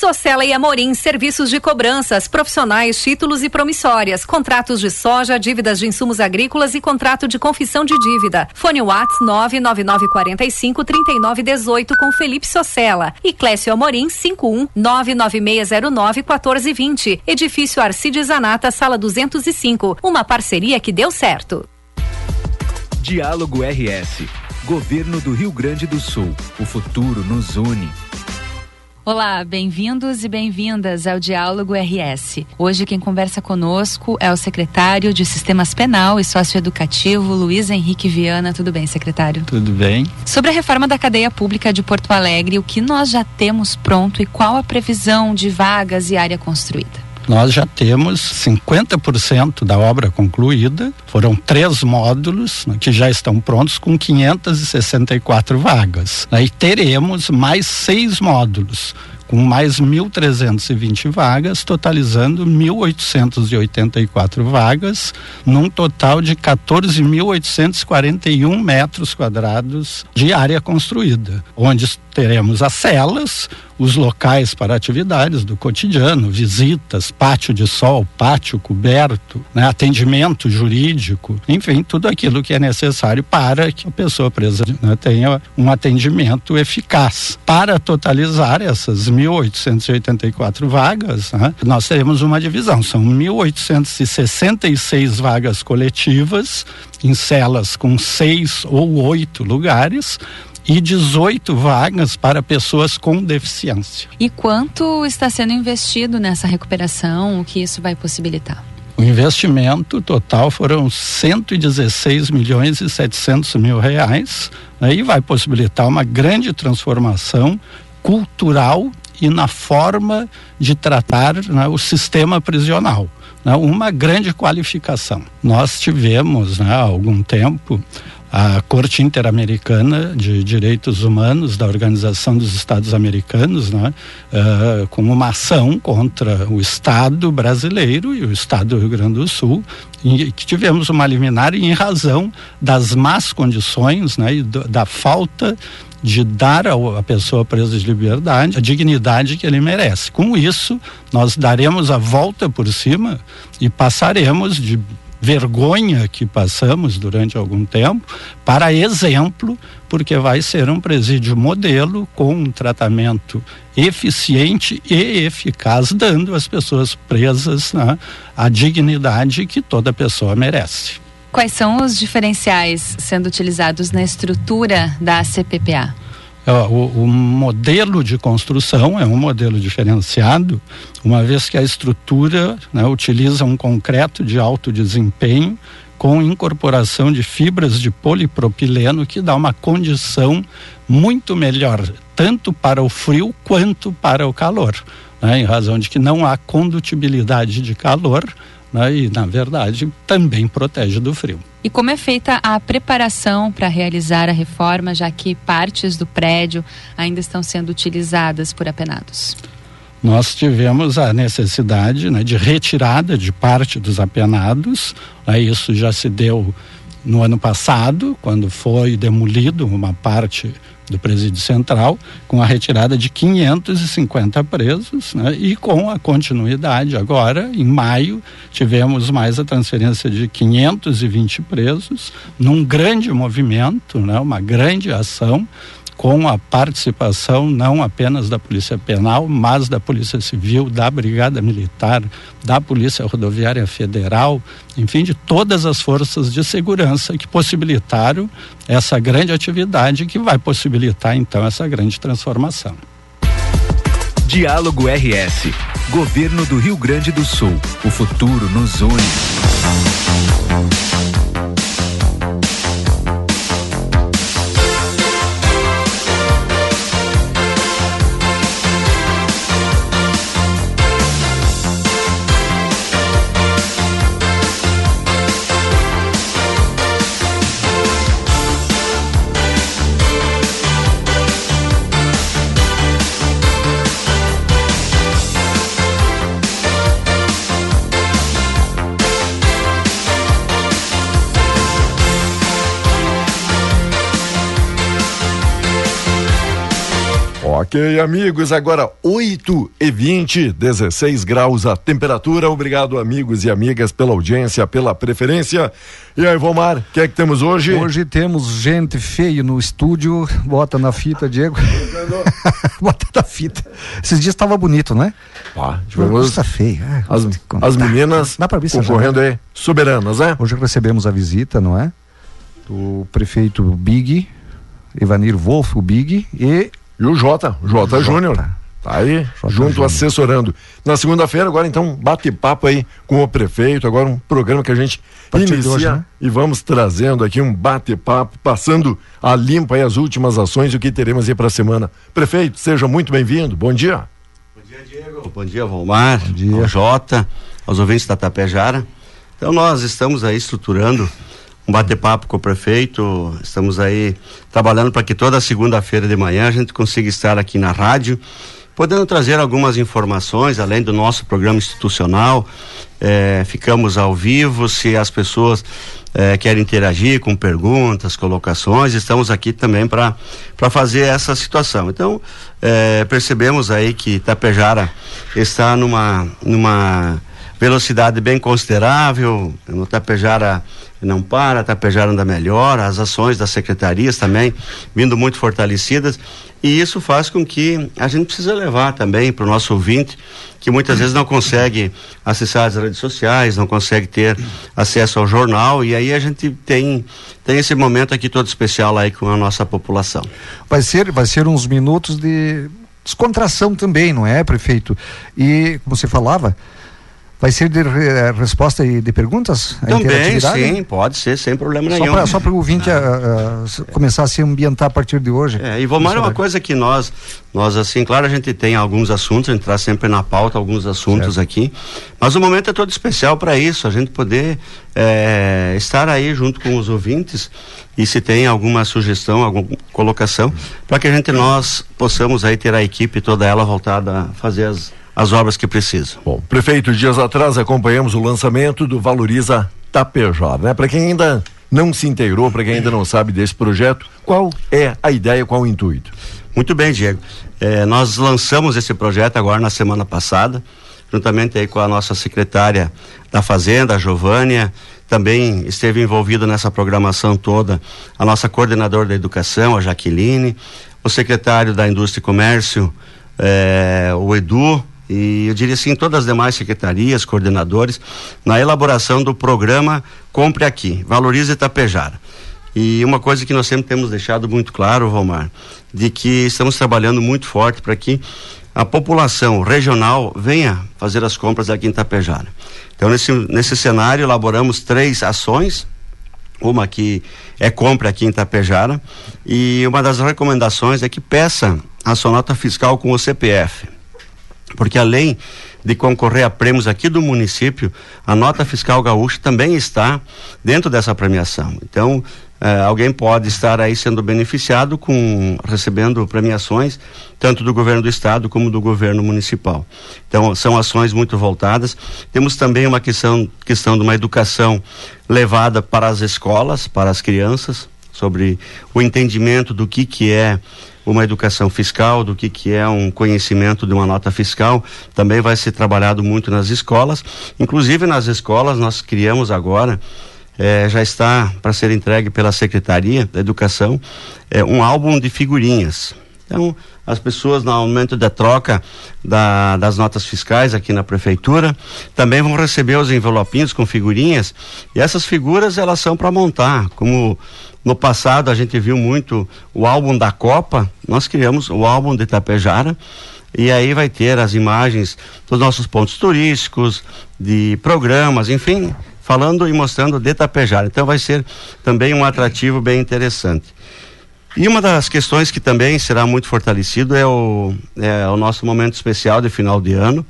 Socela e Amorim, serviços de cobranças, profissionais, títulos e promissórias, contratos de soja, dívidas de insumos agrícolas e contrato de confissão de dívida. Fone Whats 99945 3918 com Felipe Socela e Clécio Amorim 51 99609 1420. Edifício Arcides Zanata, sala 205. Uma parceria que deu certo. Diálogo RS. Governo do Rio Grande do Sul. O futuro nos une. Olá, bem-vindos e bem-vindas ao Diálogo RS. Hoje quem conversa conosco é o secretário de Sistemas Penal e Socioeducativo, Luiz Henrique Viana. Tudo bem, secretário? Tudo bem. Sobre a reforma da cadeia pública de Porto Alegre, o que nós já temos pronto e qual a previsão de vagas e área construída? Nós já temos 50% da obra concluída. Foram três módulos né, que já estão prontos com 564 vagas. Aí teremos mais seis módulos com mais 1.320 vagas, totalizando 1.884 vagas, num total de 14.841 metros quadrados de área construída, onde teremos as celas, os locais para atividades do cotidiano, visitas, pátio de sol, pátio coberto, né, atendimento jurídico, enfim, tudo aquilo que é necessário para que a pessoa presa né, tenha um atendimento eficaz. Para totalizar essas 1.884 vagas, né, nós teremos uma divisão, são 1.866 vagas coletivas em celas com seis ou oito lugares e 18 vagas para pessoas com deficiência. E quanto está sendo investido nessa recuperação? O que isso vai possibilitar? O investimento total foram 116 milhões e 700 mil reais né, e vai possibilitar uma grande transformação cultural e na forma de tratar né, o sistema prisional. Né, uma grande qualificação. Nós tivemos né, há algum tempo a Corte Interamericana de Direitos Humanos da Organização dos Estados Americanos, né, uh, com uma ação contra o Estado brasileiro e o Estado do Rio Grande do Sul, e que tivemos uma liminar em razão das más condições né, e do, da falta de dar à pessoa presa de liberdade a dignidade que ele merece. Com isso, nós daremos a volta por cima e passaremos de vergonha que passamos durante algum tempo para exemplo, porque vai ser um presídio modelo com um tratamento eficiente e eficaz, dando às pessoas presas né, a dignidade que toda pessoa merece. Quais são os diferenciais sendo utilizados na estrutura da CPPA? O, o, modelo de construção é um modelo diferenciado, uma vez que a estrutura né, utiliza um concreto de alto desempenho com incorporação de fibras de polipropileno que dá uma condição muito melhor, tanto para o frio quanto para o calor, né, em razão de que não há condutibilidade de calor né, e, na verdade, também protege do frio. E como é feita a preparação para realizar a reforma, já que partes do prédio ainda estão sendo utilizadas por apenados? Nós tivemos a necessidade né, de retirada de parte dos apenados, né, isso já se deu no ano passado, quando foi demolido uma parte do presídio central, com a retirada de 550 presos, né? e com a continuidade agora, em maio, tivemos mais a transferência de 520 presos, num grande movimento, né? uma grande ação com a participação não apenas da Polícia Penal, mas da Polícia Civil, da Brigada Militar, da Polícia Rodoviária Federal, enfim, de todas as forças de segurança que possibilitaram essa grande atividade que vai possibilitar então essa grande transformação. Diálogo RS. Governo do Rio Grande do Sul. O futuro nos une. Ok, amigos, agora 8 e 20, 16 graus a temperatura. Obrigado, amigos e amigas, pela audiência, pela preferência. E aí, Vomar, o que é que temos hoje? Hoje temos gente feio no estúdio. Bota na fita, Diego. Bota na fita. Esses dias estava bonito, né? Ah, tivemos Está feio. Ah, as, as meninas Dá pra ver concorrendo aí, soberanas, né? Hoje recebemos a visita, não é? Do prefeito Big, Evanir Wolf, o Big, e e o Jota, Jota, Júnior. Tá aí, Jota junto Júnior. assessorando. Na segunda-feira, agora então, bate-papo aí com o prefeito. Agora um programa que a gente inicia hoje, né? e vamos trazendo aqui um bate-papo, passando a limpa aí as últimas ações e o que teremos aí para a semana. Prefeito, seja muito bem-vindo. Bom dia. Bom dia, Diego. Bom dia, Volmar. Bom dia. Jota, aos ouvintes da Tapejara. Então, nós estamos aí estruturando um bate-papo com o prefeito. Estamos aí trabalhando para que toda segunda-feira de manhã a gente consiga estar aqui na rádio, podendo trazer algumas informações, além do nosso programa institucional. É, ficamos ao vivo, se as pessoas é, querem interagir com perguntas, colocações, estamos aqui também para fazer essa situação. Então, é, percebemos aí que Tapejara está numa, numa velocidade bem considerável, no Tapejara não para, Tapejara anda melhor, as ações das secretarias também vindo muito fortalecidas e isso faz com que a gente precisa levar também para o nosso ouvinte que muitas vezes não consegue acessar as redes sociais, não consegue ter acesso ao jornal e aí a gente tem tem esse momento aqui todo especial aí com a nossa população. Vai ser vai ser uns minutos de descontração também, não é, prefeito? E como você falava, Vai ser de re, resposta e de perguntas? Também, sim, pode ser, sem problema só nenhum. Pra, só para o ouvinte a, a, começar a se ambientar a partir de hoje. É, e Vomar é uma coisa que nós, nós assim, claro, a gente tem alguns assuntos, a gente traz sempre na pauta alguns assuntos certo. aqui, mas o momento é todo especial para isso, a gente poder é, estar aí junto com os ouvintes e se tem alguma sugestão, alguma colocação, para que a gente, nós possamos aí ter a equipe toda ela voltada a fazer as as obras que precisam. Bom, prefeito, dias atrás acompanhamos o lançamento do Valoriza Tapejara, né? Para quem ainda não se inteirou, para quem ainda não sabe desse projeto, qual é a ideia, qual o intuito? Muito bem, Diego. É, nós lançamos esse projeto agora na semana passada, juntamente aí com a nossa secretária da Fazenda, a Giovânia, também esteve envolvida nessa programação toda a nossa coordenadora da educação, a Jaqueline, o secretário da Indústria e Comércio, é, o Edu, e eu diria assim, todas as demais secretarias, coordenadores, na elaboração do programa Compre Aqui, Valorize Itapejara. E uma coisa que nós sempre temos deixado muito claro, Valmar, de que estamos trabalhando muito forte para que a população regional venha fazer as compras aqui em Itapejara. Então, nesse, nesse cenário, elaboramos três ações. Uma que é compra aqui em Itapejara. E uma das recomendações é que peça a sua nota fiscal com o CPF. Porque além de concorrer a prêmios aqui do município, a nota fiscal gaúcha também está dentro dessa premiação. Então, eh, alguém pode estar aí sendo beneficiado com recebendo premiações tanto do governo do estado como do governo municipal. Então são ações muito voltadas. Temos também uma questão questão de uma educação levada para as escolas, para as crianças, sobre o entendimento do que que é uma educação fiscal, do que, que é um conhecimento de uma nota fiscal, também vai ser trabalhado muito nas escolas. Inclusive nas escolas nós criamos agora é, já está para ser entregue pela Secretaria da Educação é, um álbum de figurinhas. Então, as pessoas, no momento da troca da, das notas fiscais aqui na prefeitura, também vão receber os envelopinhos com figurinhas. E essas figuras, elas são para montar. Como no passado a gente viu muito o álbum da Copa, nós criamos o álbum de Itapejara. E aí vai ter as imagens dos nossos pontos turísticos, de programas, enfim, falando e mostrando de Tapejara. Então vai ser também um atrativo bem interessante. E uma das questões que também será muito fortalecido é o, é o nosso momento especial de final de ano,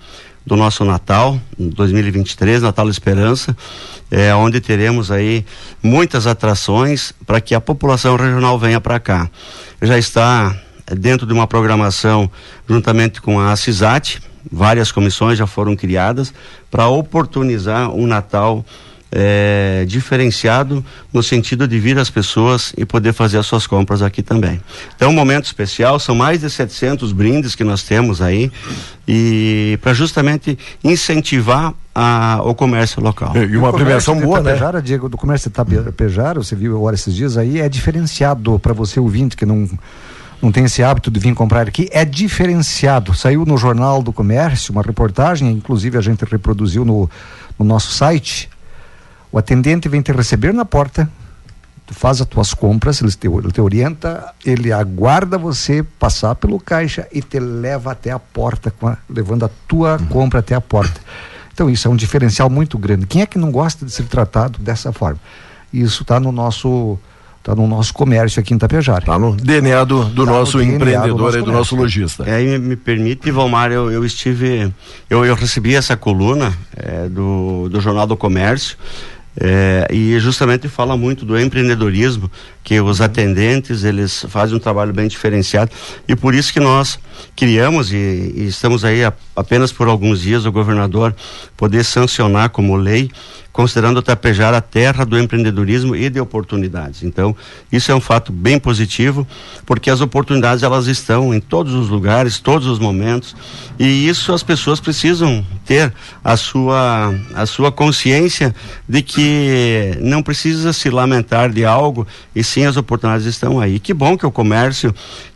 do nosso Natal, 2023, Natal Esperança, é, onde teremos aí muitas atrações para que a população regional venha para cá. Já está dentro de uma programação juntamente com a CISAT, várias comissões já foram criadas para oportunizar um Natal é, diferenciado no sentido de vir as pessoas e poder fazer as suas compras aqui também. Então, um momento especial, são mais de 700 brindes que nós temos aí e para justamente incentivar a, o comércio local. E uma premiação boa, né? Tapejara, Diego, do comércio de Tapejara, você viu agora esses dias aí, é diferenciado para você ouvinte que não não tem esse hábito de vir comprar aqui, é diferenciado. Saiu no Jornal do Comércio uma reportagem, inclusive a gente reproduziu no, no nosso site. O atendente vem te receber na porta, tu faz as tuas compras, ele te, ele te orienta, ele aguarda você passar pelo caixa e te leva até a porta, a, levando a tua uhum. compra até a porta. Então isso é um diferencial muito grande. Quem é que não gosta de ser tratado dessa forma? Isso está no nosso Está no nosso comércio aqui em Tapejara. Está no DNA do, do tá nosso DNA empreendedor do nosso e do nosso lojista. É, me, me permite, Valmar, eu, eu estive, eu, eu recebi essa coluna é, do, do Jornal do Comércio é, e justamente fala muito do empreendedorismo, que os atendentes eles fazem um trabalho bem diferenciado. E por isso que nós criamos e, e estamos aí a, apenas por alguns dias o governador poder sancionar como lei considerando o Tapejara a terra do empreendedorismo e de oportunidades. Então, isso é um fato bem positivo, porque as oportunidades elas estão em todos os lugares, todos os momentos, e isso as pessoas precisam ter a sua a sua consciência de que não precisa se lamentar de algo e sim as oportunidades estão aí. Que bom que o comércio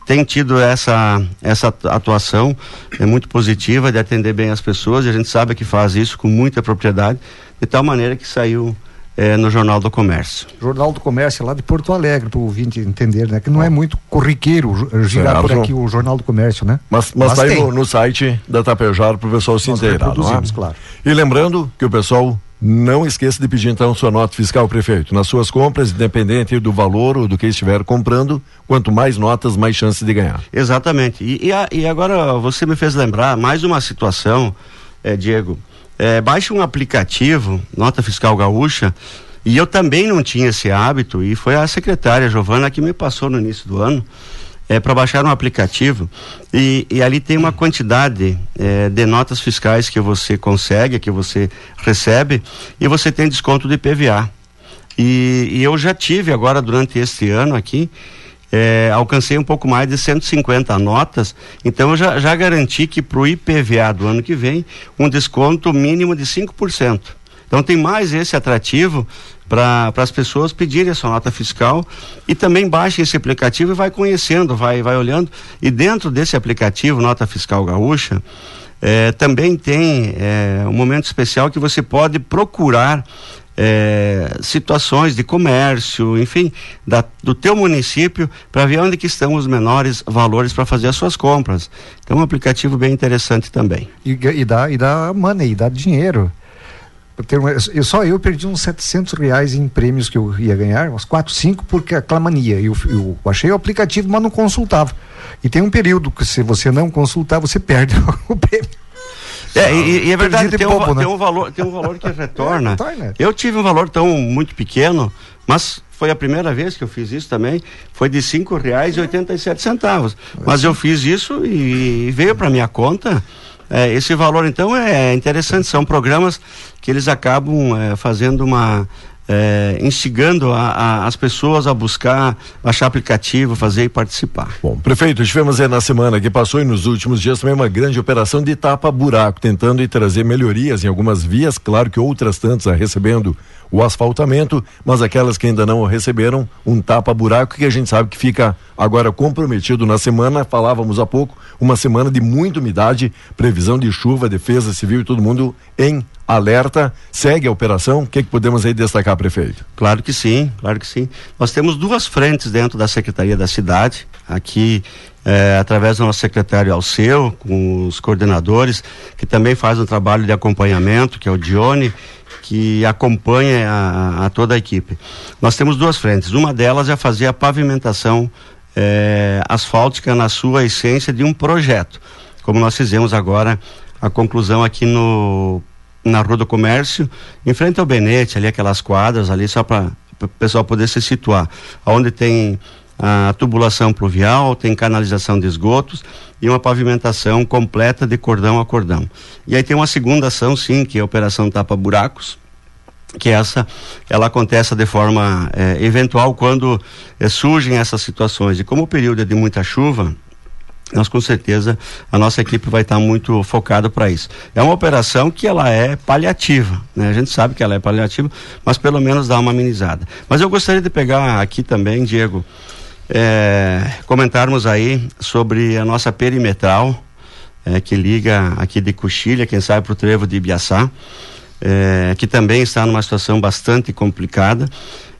tem tido essa, essa atuação é muito positiva de atender bem as pessoas e a gente sabe que faz isso com muita propriedade de tal maneira que saiu é, no Jornal do Comércio. Jornal do Comércio lá de Porto Alegre, para o ouvinte entender, né? Que não é muito corriqueiro girar por aqui o Jornal do Comércio, né? Mas, mas, mas tá aí no, no, site da Tapejar para o pessoal se inteirar, não é? claro. E lembrando que o pessoal não esqueça de pedir então sua nota fiscal, prefeito. Nas suas compras, independente do valor ou do que estiver comprando, quanto mais notas, mais chances de ganhar. Exatamente. E, e, a, e agora você me fez lembrar mais uma situação, é, Diego, é, baixe um aplicativo, Nota Fiscal Gaúcha, e eu também não tinha esse hábito, e foi a secretária Giovana que me passou no início do ano, é, para baixar um aplicativo, e, e, ali tem uma quantidade é, de notas fiscais que você consegue, que você recebe, e você tem desconto de PVA. E, e eu já tive agora durante este ano aqui, é, alcancei um pouco mais de 150 notas, então eu já, já garanti que para o IPVA do ano que vem, um desconto mínimo de 5%. Então tem mais esse atrativo para as pessoas pedirem a sua nota fiscal e também baixe esse aplicativo e vai conhecendo, vai, vai olhando. E dentro desse aplicativo, Nota Fiscal Gaúcha, é, também tem é, um momento especial que você pode procurar é, situações de comércio, enfim, da, do teu município para ver onde que estão os menores valores para fazer as suas compras. Então, é um aplicativo bem interessante também. E, e dá e dá money, dá dinheiro. Eu, só eu perdi uns 700 reais em prêmios que eu ia ganhar, uns 4, 5, porque aquela mania. Eu, eu achei o aplicativo, mas não consultava. E tem um período que se você não consultar, você perde o prêmio. É, e, e é verdade, tem, um, né? tem, um, valor, tem um valor que retorna. É, eu tive um valor tão muito pequeno, mas foi a primeira vez que eu fiz isso também, foi de cinco reais e oitenta e sete centavos. Mas eu fiz isso e veio para minha conta é, esse valor, então, é interessante. São programas que eles acabam é, fazendo uma. É, instigando a, a, as pessoas a buscar, baixar aplicativo, fazer e participar. Bom, prefeito, tivemos na semana que passou e nos últimos dias também uma grande operação de tapa-buraco, tentando trazer melhorias em algumas vias, claro que outras tantas recebendo o asfaltamento, mas aquelas que ainda não receberam um tapa-buraco que a gente sabe que fica agora comprometido na semana, falávamos há pouco, uma semana de muita umidade, previsão de chuva, defesa civil e todo mundo em alerta. Segue a operação? O que, que podemos aí destacar, prefeito? Claro que sim, claro que sim. Nós temos duas frentes dentro da Secretaria da Cidade, aqui é, através do nosso secretário Alceu, com os coordenadores, que também faz um trabalho de acompanhamento, que é o Dione, que acompanha a, a, toda a equipe. Nós temos duas frentes. Uma delas é fazer a pavimentação é, asfáltica na sua essência de um projeto, como nós fizemos agora a conclusão aqui no na Rua do Comércio, em frente ao Benete, ali aquelas quadras ali só para o pessoal poder se situar, onde tem a tubulação pluvial, tem canalização de esgotos e uma pavimentação completa de cordão a cordão. E aí tem uma segunda ação, sim, que é a Operação Tapa Buracos, que essa ela acontece de forma é, eventual quando é, surgem essas situações. E como o período é de muita chuva, nós com certeza a nossa equipe vai estar muito focada para isso. É uma operação que ela é paliativa, né? A gente sabe que ela é paliativa, mas pelo menos dá uma amenizada. Mas eu gostaria de pegar aqui também, Diego, é, comentarmos aí sobre a nossa perimetral, é, que liga aqui de Coxilha, quem sabe para o trevo de Ibiaçá, é, que também está numa situação bastante complicada,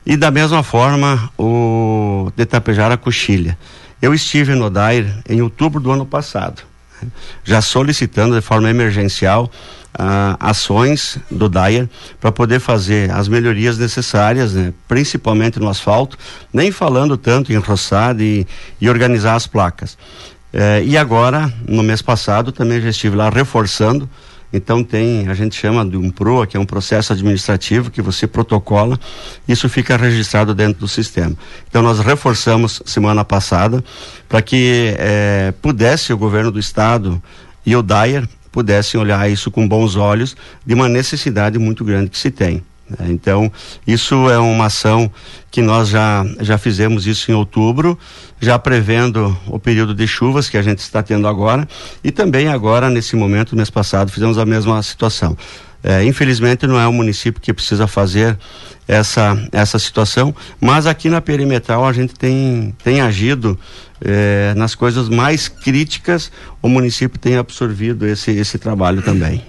e da mesma forma o de Tapejara Coxilha. Eu estive no DAIR em outubro do ano passado, né, já solicitando de forma emergencial ações do DAIR para poder fazer as melhorias necessárias, né? principalmente no asfalto, nem falando tanto em roçado e, e organizar as placas. Eh, e agora, no mês passado, também já estive lá reforçando. Então tem, a gente chama de um PROA, que é um processo administrativo que você protocola, isso fica registrado dentro do sistema. Então nós reforçamos semana passada para que eh, pudesse o governo do estado e o DAIR pudessem olhar isso com bons olhos de uma necessidade muito grande que se tem. Né? Então, isso é uma ação que nós já, já fizemos isso em outubro, já prevendo o período de chuvas que a gente está tendo agora, e também agora, nesse momento, mês passado, fizemos a mesma situação. É, infelizmente não é o município que precisa fazer essa, essa situação, mas aqui na perimetral a gente tem, tem agido é, nas coisas mais críticas, o município tem absorvido esse, esse trabalho também.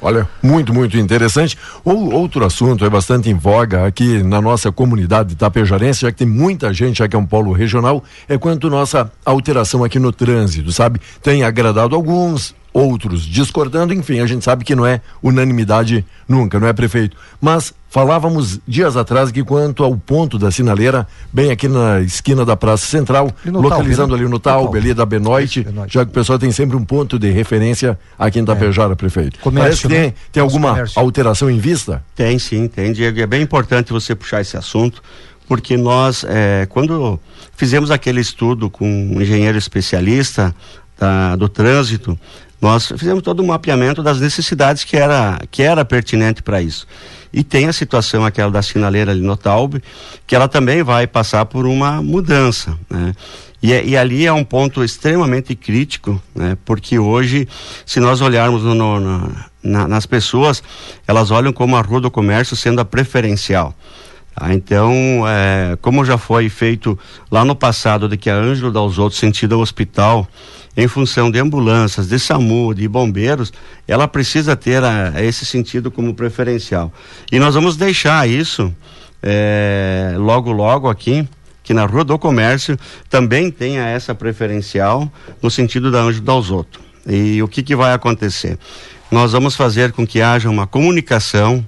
Olha, muito, muito interessante. O, outro assunto é bastante em voga aqui na nossa comunidade tapejarense, já que tem muita gente, já que é um polo regional, é quanto nossa alteração aqui no trânsito, sabe? Tem agradado alguns, outros discordando, enfim, a gente sabe que não é unanimidade nunca, não é prefeito. Mas falávamos dias atrás que quanto ao ponto da sinaleira, bem aqui na esquina da Praça Central, localizando Taube, né? ali no Taube, ali da Benoite, Benoite, já que o pessoal tem sempre um ponto de referência aqui em Tapejara, é. prefeito. Comércio, Parece que tem, né? tem alguma comércio. alteração em vista? Tem sim, tem, Diego. É bem importante você puxar esse assunto, porque nós, é, quando fizemos aquele estudo com um engenheiro especialista da, do trânsito, nós fizemos todo um mapeamento das necessidades que era, que era pertinente para isso. E tem a situação aquela da sinaleira ali no Taube, que ela também vai passar por uma mudança, né? E, e, ali é um ponto extremamente crítico, né? Porque hoje, se nós olharmos no, no, na, nas pessoas, elas olham como a Rua do Comércio sendo a preferencial. Tá? Então, é, como já foi feito lá no passado de que a Ângelo dá aos outros sentido ao hospital, em função de ambulâncias, de SAMU, de bombeiros, ela precisa ter a, a esse sentido como preferencial. E nós vamos deixar isso é, logo, logo aqui, que na Rua do Comércio também tenha essa preferencial no sentido da Anjo outros. E o que, que vai acontecer? Nós vamos fazer com que haja uma comunicação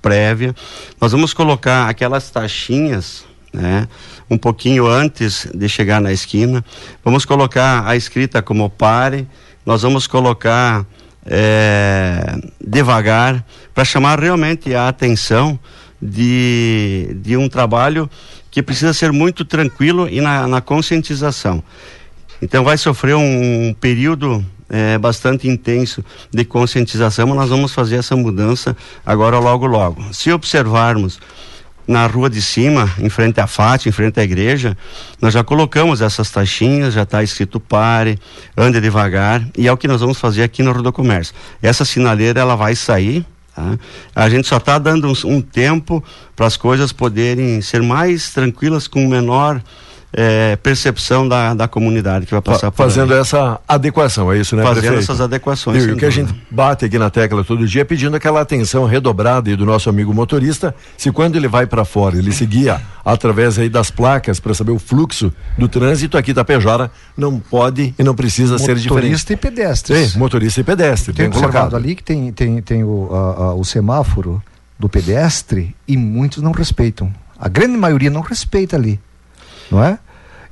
prévia, nós vamos colocar aquelas taxinhas, né? Um pouquinho antes de chegar na esquina. Vamos colocar a escrita como pare, nós vamos colocar é, devagar, para chamar realmente a atenção de, de um trabalho que precisa ser muito tranquilo e na, na conscientização. Então vai sofrer um, um período é, bastante intenso de conscientização, mas nós vamos fazer essa mudança agora logo logo. Se observarmos na rua de cima, em frente à Fátima, em frente à igreja, nós já colocamos essas taxinhas, já está escrito pare, ande devagar, e é o que nós vamos fazer aqui no Rua do Comércio. Essa sinaleira ela vai sair, tá? a gente só está dando um, um tempo para as coisas poderem ser mais tranquilas com menor é, percepção da, da comunidade que vai passar por Fazendo aí. essa adequação, é isso, né, Fazendo prefeito? essas adequações. E o que a gente bate aqui na tecla todo dia é pedindo aquela atenção redobrada do nosso amigo motorista, se quando ele vai para fora, ele se guia através aí das placas para saber o fluxo do trânsito aqui da Pejora, não pode e não precisa motorista ser diferente. Motorista e pedestres. Sim, motorista e pedestre. Tem observado ali que tem, tem, tem o, a, a, o semáforo do pedestre e muitos não respeitam. A grande maioria não respeita ali não é?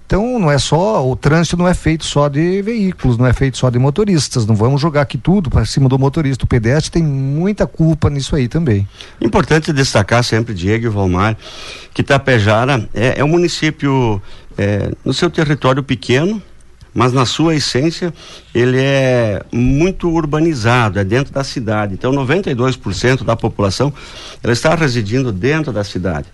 Então não é só, o trânsito não é feito só de veículos, não é feito só de motoristas, não vamos jogar aqui tudo para cima do motorista, o pedestre tem muita culpa nisso aí também. Importante destacar sempre, Diego e Valmar, que Tapejara é, é um município é, no seu território pequeno, mas na sua essência ele é muito urbanizado, é dentro da cidade. Então 92% da população ela está residindo dentro da cidade.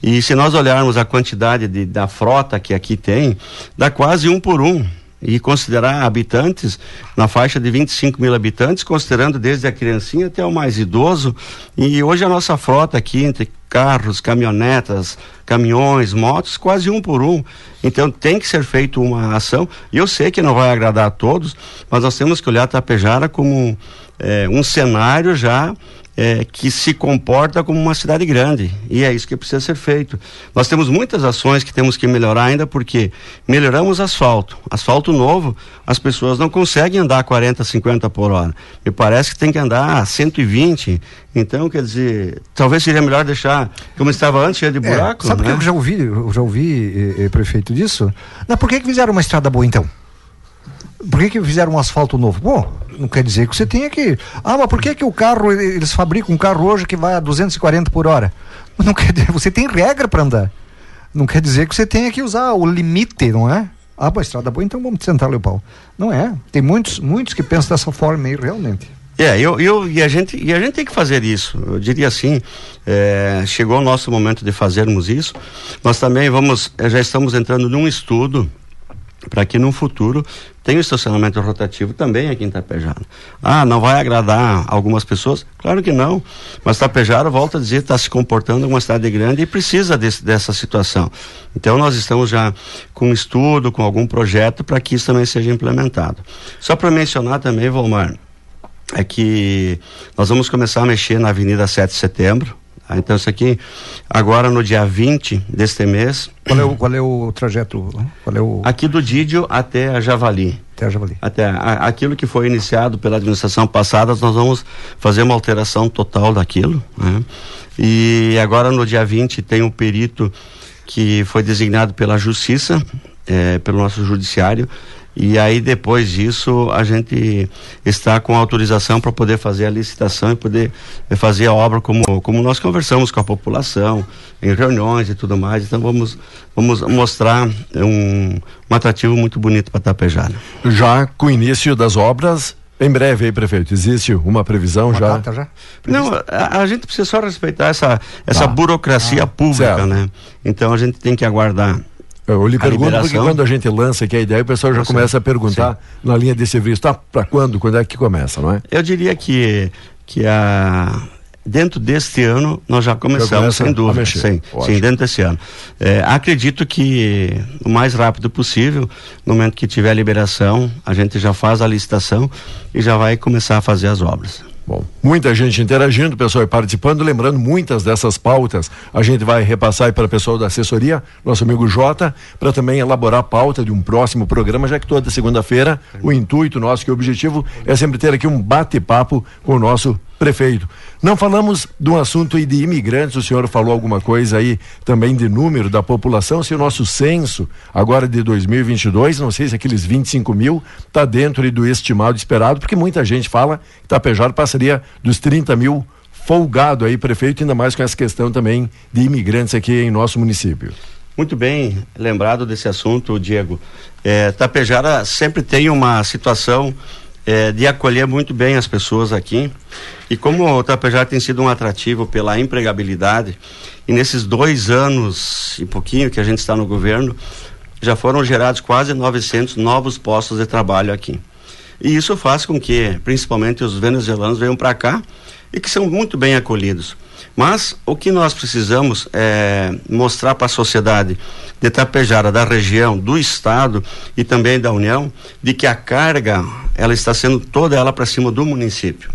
E se nós olharmos a quantidade de, da frota que aqui tem, dá quase um por um e considerar habitantes na faixa de 25 mil habitantes, considerando desde a criancinha até o mais idoso. E hoje a nossa frota aqui, entre carros, caminhonetas, caminhões, motos, quase um por um. Então tem que ser feita uma ação. E eu sei que não vai agradar a todos, mas nós temos que olhar a Tapejara como é, um cenário já é, que se comporta como uma cidade grande e é isso que precisa ser feito. Nós temos muitas ações que temos que melhorar ainda porque melhoramos asfalto, asfalto novo, as pessoas não conseguem andar 40, 50 por hora. Me parece que tem que andar 120. Então, quer dizer, talvez seria melhor deixar como estava antes, cheio de buraco. É, sabe né? que eu já ouvi, eu já ouvi eh, eh, prefeito disso? Mas por que, que fizeram uma estrada boa então? Por que, que fizeram um asfalto novo? Bom, não quer dizer que você tenha que. Ah, mas por que, que o carro, eles fabricam um carro hoje que vai a 240 por hora? Não quer dizer, você tem regra para andar. Não quer dizer que você tenha que usar o limite, não é? Ah, pô, estrada boa, então vamos sentar ali o pau. Não é. Tem muitos, muitos que pensam dessa forma aí, realmente. É, eu, eu, e, a gente, e a gente tem que fazer isso. Eu diria assim, é, chegou o nosso momento de fazermos isso. Nós também vamos, já estamos entrando num estudo para que no futuro tenha o estacionamento rotativo também aqui em Tapejara. Ah, não vai agradar algumas pessoas? Claro que não. Mas Tapejara, volta a dizer, está se comportando como uma cidade grande e precisa desse, dessa situação. Então nós estamos já com estudo, com algum projeto para que isso também seja implementado. Só para mencionar também, Volmar, é que nós vamos começar a mexer na Avenida 7 de Setembro, então, isso aqui, agora no dia 20 deste mês. Qual é o, qual é o trajeto? Qual é o... Aqui do Dídio até a Javali. Até a Javali. Até a, aquilo que foi iniciado pela administração passada, nós vamos fazer uma alteração total daquilo. Né? E agora no dia 20 tem um perito que foi designado pela Justiça, é, pelo nosso judiciário, e aí depois disso a gente está com autorização para poder fazer a licitação e poder fazer a obra como como nós conversamos com a população em reuniões e tudo mais. Então vamos vamos mostrar um, um atrativo muito bonito para Tapejara. Já com o início das obras Em breve aí, prefeito, existe uma previsão Uma já? data já? Não, a, a gente precisa só respeitar essa, essa Tá. burocracia Ah, pública, certo. né? Então a gente tem que aguardar. Eu lhe a pergunto porque liberação. quando a gente lança aqui a ideia, o pessoal já começa a perguntar na linha de serviço, tá? Para quando? Quando é que começa, não é? Eu diria que, que a, dentro deste ano nós já começamos, começa sem dúvida. Sim, sim, dentro desse ano. É, acredito que o mais rápido possível, no momento que tiver a liberação, a gente já faz a licitação e já vai começar a fazer as obras. Bom, muita gente interagindo, pessoal aí participando, lembrando muitas dessas pautas. A gente vai repassar para o pessoal da assessoria, nosso amigo Jota, para também elaborar a pauta de um próximo programa, já que toda segunda-feira o intuito nosso, que o objetivo é sempre ter aqui um bate-papo com o nosso prefeito. Não falamos de um assunto aí de imigrantes, o senhor falou alguma coisa aí também de número da população, se o nosso censo agora de 2022, não sei se aqueles 25 mil está dentro do estimado esperado, porque muita gente fala que Tapejara passaria dos 30 mil folgado aí, prefeito, ainda mais com essa questão também de imigrantes aqui em nosso município. Muito bem lembrado desse assunto, Diego. É, Tapejara sempre tem uma situação é, de acolher muito bem as pessoas aqui. E como o Tapejara tem sido um atrativo pela empregabilidade, e nesses dois anos e pouquinho que a gente está no governo, já foram gerados quase 900 novos postos de trabalho aqui. E isso faz com que, principalmente, os venezuelanos venham para cá e que são muito bem acolhidos. Mas o que nós precisamos é mostrar para a sociedade de Tapejara, da região, do estado e também da União, de que a carga ela está sendo toda ela para cima do município.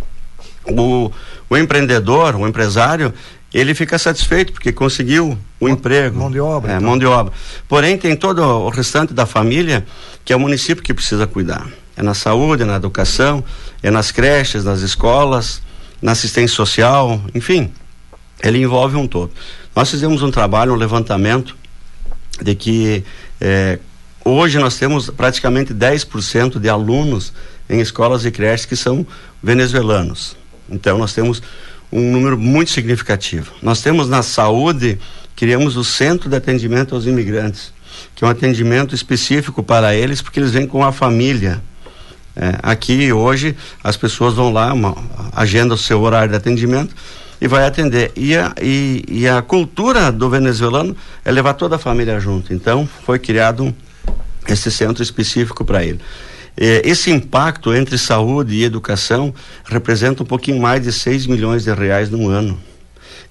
O, o empreendedor, o empresário, ele fica satisfeito porque conseguiu o emprego. Mão de obra. É, mão de obra. Porém, tem todo o restante da família que é o município que precisa cuidar. É na saúde, é na educação, é nas creches, nas escolas, na assistência social, enfim, ele envolve um todo. Nós fizemos um trabalho, um levantamento de que eh, hoje nós temos praticamente 10% de alunos em escolas e creches que são venezuelanos. Então nós temos um número muito significativo. Nós temos na saúde, criamos o Centro de Atendimento aos Imigrantes, que é um atendimento específico para eles, porque eles vêm com a família. É, aqui hoje as pessoas vão lá, uma, agenda o seu horário de atendimento e vai atender. E a, e, e a cultura do venezuelano é levar toda a família junto. Então foi criado esse centro específico para ele. Eh, esse impacto entre saúde e educação representa um pouquinho mais de 6 milhões de reais no ano.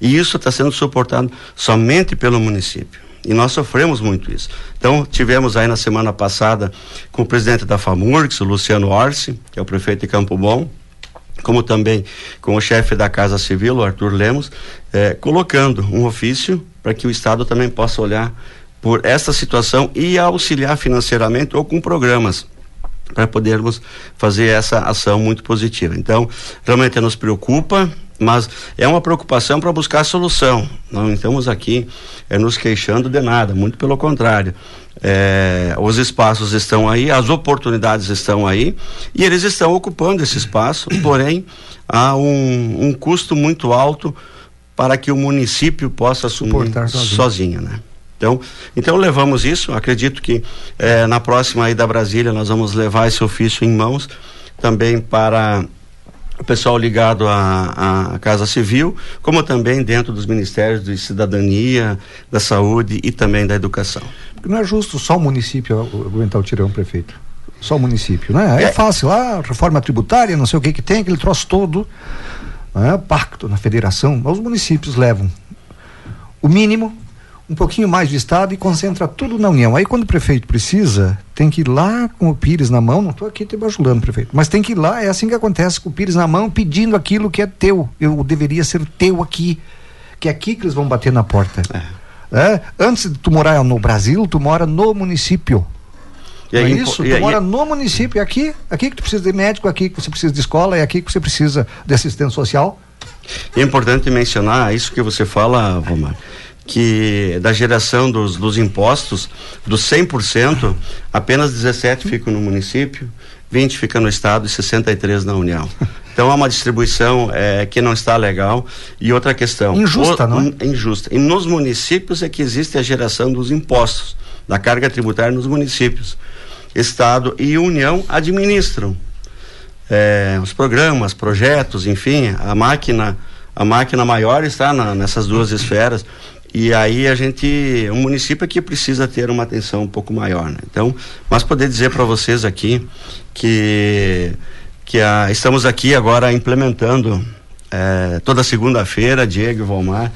E isso está sendo suportado somente pelo município. E nós sofremos muito isso. Então, tivemos aí na semana passada com o presidente da FAMURGS, o Luciano Orsi, que é o prefeito de Campo Bom, como também com o chefe da Casa Civil, o Arthur Lemos, eh, colocando um ofício para que o Estado também possa olhar por essa situação e auxiliar financeiramente ou com programas para podermos fazer essa ação muito positiva. Então, realmente nos preocupa, mas é uma preocupação para buscar solução. Não estamos aqui é, nos queixando de nada, muito pelo contrário. É, os espaços estão aí, as oportunidades estão aí e eles estão ocupando esse espaço, porém há um, um custo muito alto para que o município possa assumir Suportar sozinho. sozinho, né? Então, então levamos isso. Acredito que eh, na próxima aí da Brasília nós vamos levar esse ofício em mãos também para o pessoal ligado à, à Casa Civil, como também dentro dos ministérios de Cidadania, da Saúde e também da Educação. Porque não é justo só o município aguentar o tirão, prefeito. Só o município, né? Aí é, fácil, ah, reforma tributária, não sei o que que tem, aquele troço todo, né? pacto na federação, mas os municípios levam o mínimo, um pouquinho mais de Estado e concentra tudo na União. Aí quando o prefeito precisa, tem que ir lá com o Pires na mão, não estou aqui te bajulando, prefeito, mas tem que ir lá, é assim que acontece, com o Pires na mão, pedindo aquilo que é teu, eu deveria ser teu aqui, que é aqui que eles vão bater na porta. É. Antes de tu morar no Brasil, tu mora no município. E não é aí, isso? tu aí- mora no município, é aqui, aqui que tu precisa de médico, aqui que você precisa de escola, é aqui que você precisa de assistente social. É importante mencionar isso que você fala, Romar, que da geração dos, dos impostos, dos 100%, apenas 17 ficam no município, 20 ficam no estado e 63 na União. Então é uma distribuição eh, que não está legal. E outra questão. Injusta, não é? in- Injusta. E nos municípios é que existe a geração dos impostos, da carga tributária nos municípios. Estado e União administram é, os programas, projetos, enfim, a máquina, a máquina maior está na, nessas duas esferas. E aí a gente, um município que precisa ter uma atenção um pouco maior, né? Então, mas poder dizer para vocês aqui que que a, estamos aqui agora implementando é, toda segunda-feira, Diego e Valmar,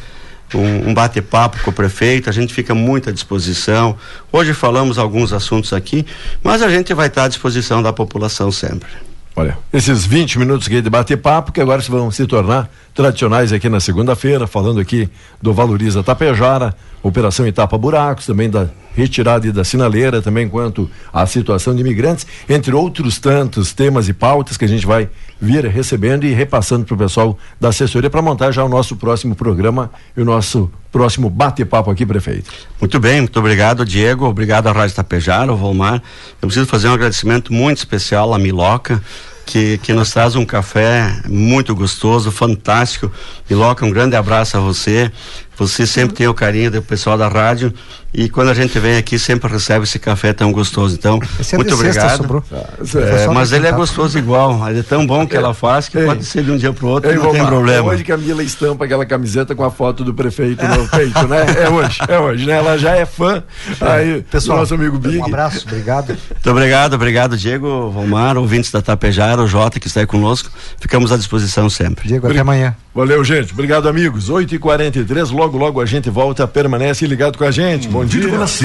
um, um bate-papo com o prefeito, a gente fica muito à disposição. Hoje falamos alguns assuntos aqui, mas a gente vai estar à disposição da população sempre. Olha, esses 20 minutos aqui de bater-papo que agora vão se tornar tradicionais aqui na segunda-feira, falando aqui do Valoriza Tapejara, Operação Etapa Buracos, também da retirada da sinaleira, também quanto à situação de imigrantes, entre outros tantos temas e pautas que a gente vai vir recebendo e repassando para o pessoal da assessoria para montar já o nosso próximo programa e o nosso próximo bate-papo aqui, prefeito. Muito bem, muito obrigado, Diego. Obrigado à Rádio Tapejara, ao Volmar. Eu preciso fazer um agradecimento muito especial à Miloca. Que, que nos traz um café muito gostoso, fantástico. Miloca, um grande abraço a você. Você sempre tem o carinho do pessoal da rádio e quando a gente vem aqui sempre recebe esse café tão gostoso. Então, Esse é muito obrigado. É, É, só mas ele é gostoso igual. Ele é tão bom que ela faz que Ei. pode ser de um dia para o outro, Ei, não tem problema. É hoje que a Mila estampa aquela camiseta com a foto do prefeito no peito, né? É hoje, é hoje, né? Ela já é fã. Aí, Pessoal, nosso amigo Big. Um abraço, obrigado. Muito obrigado, obrigado, Diego, Valmar, ouvintes da Tapejara, o Jota que está aí conosco. Ficamos à disposição sempre. Diego, até amanhã. Valeu, gente. Obrigado, amigos. 8h43, logo, logo a gente volta. Permanece ligado com a gente. Bom dia.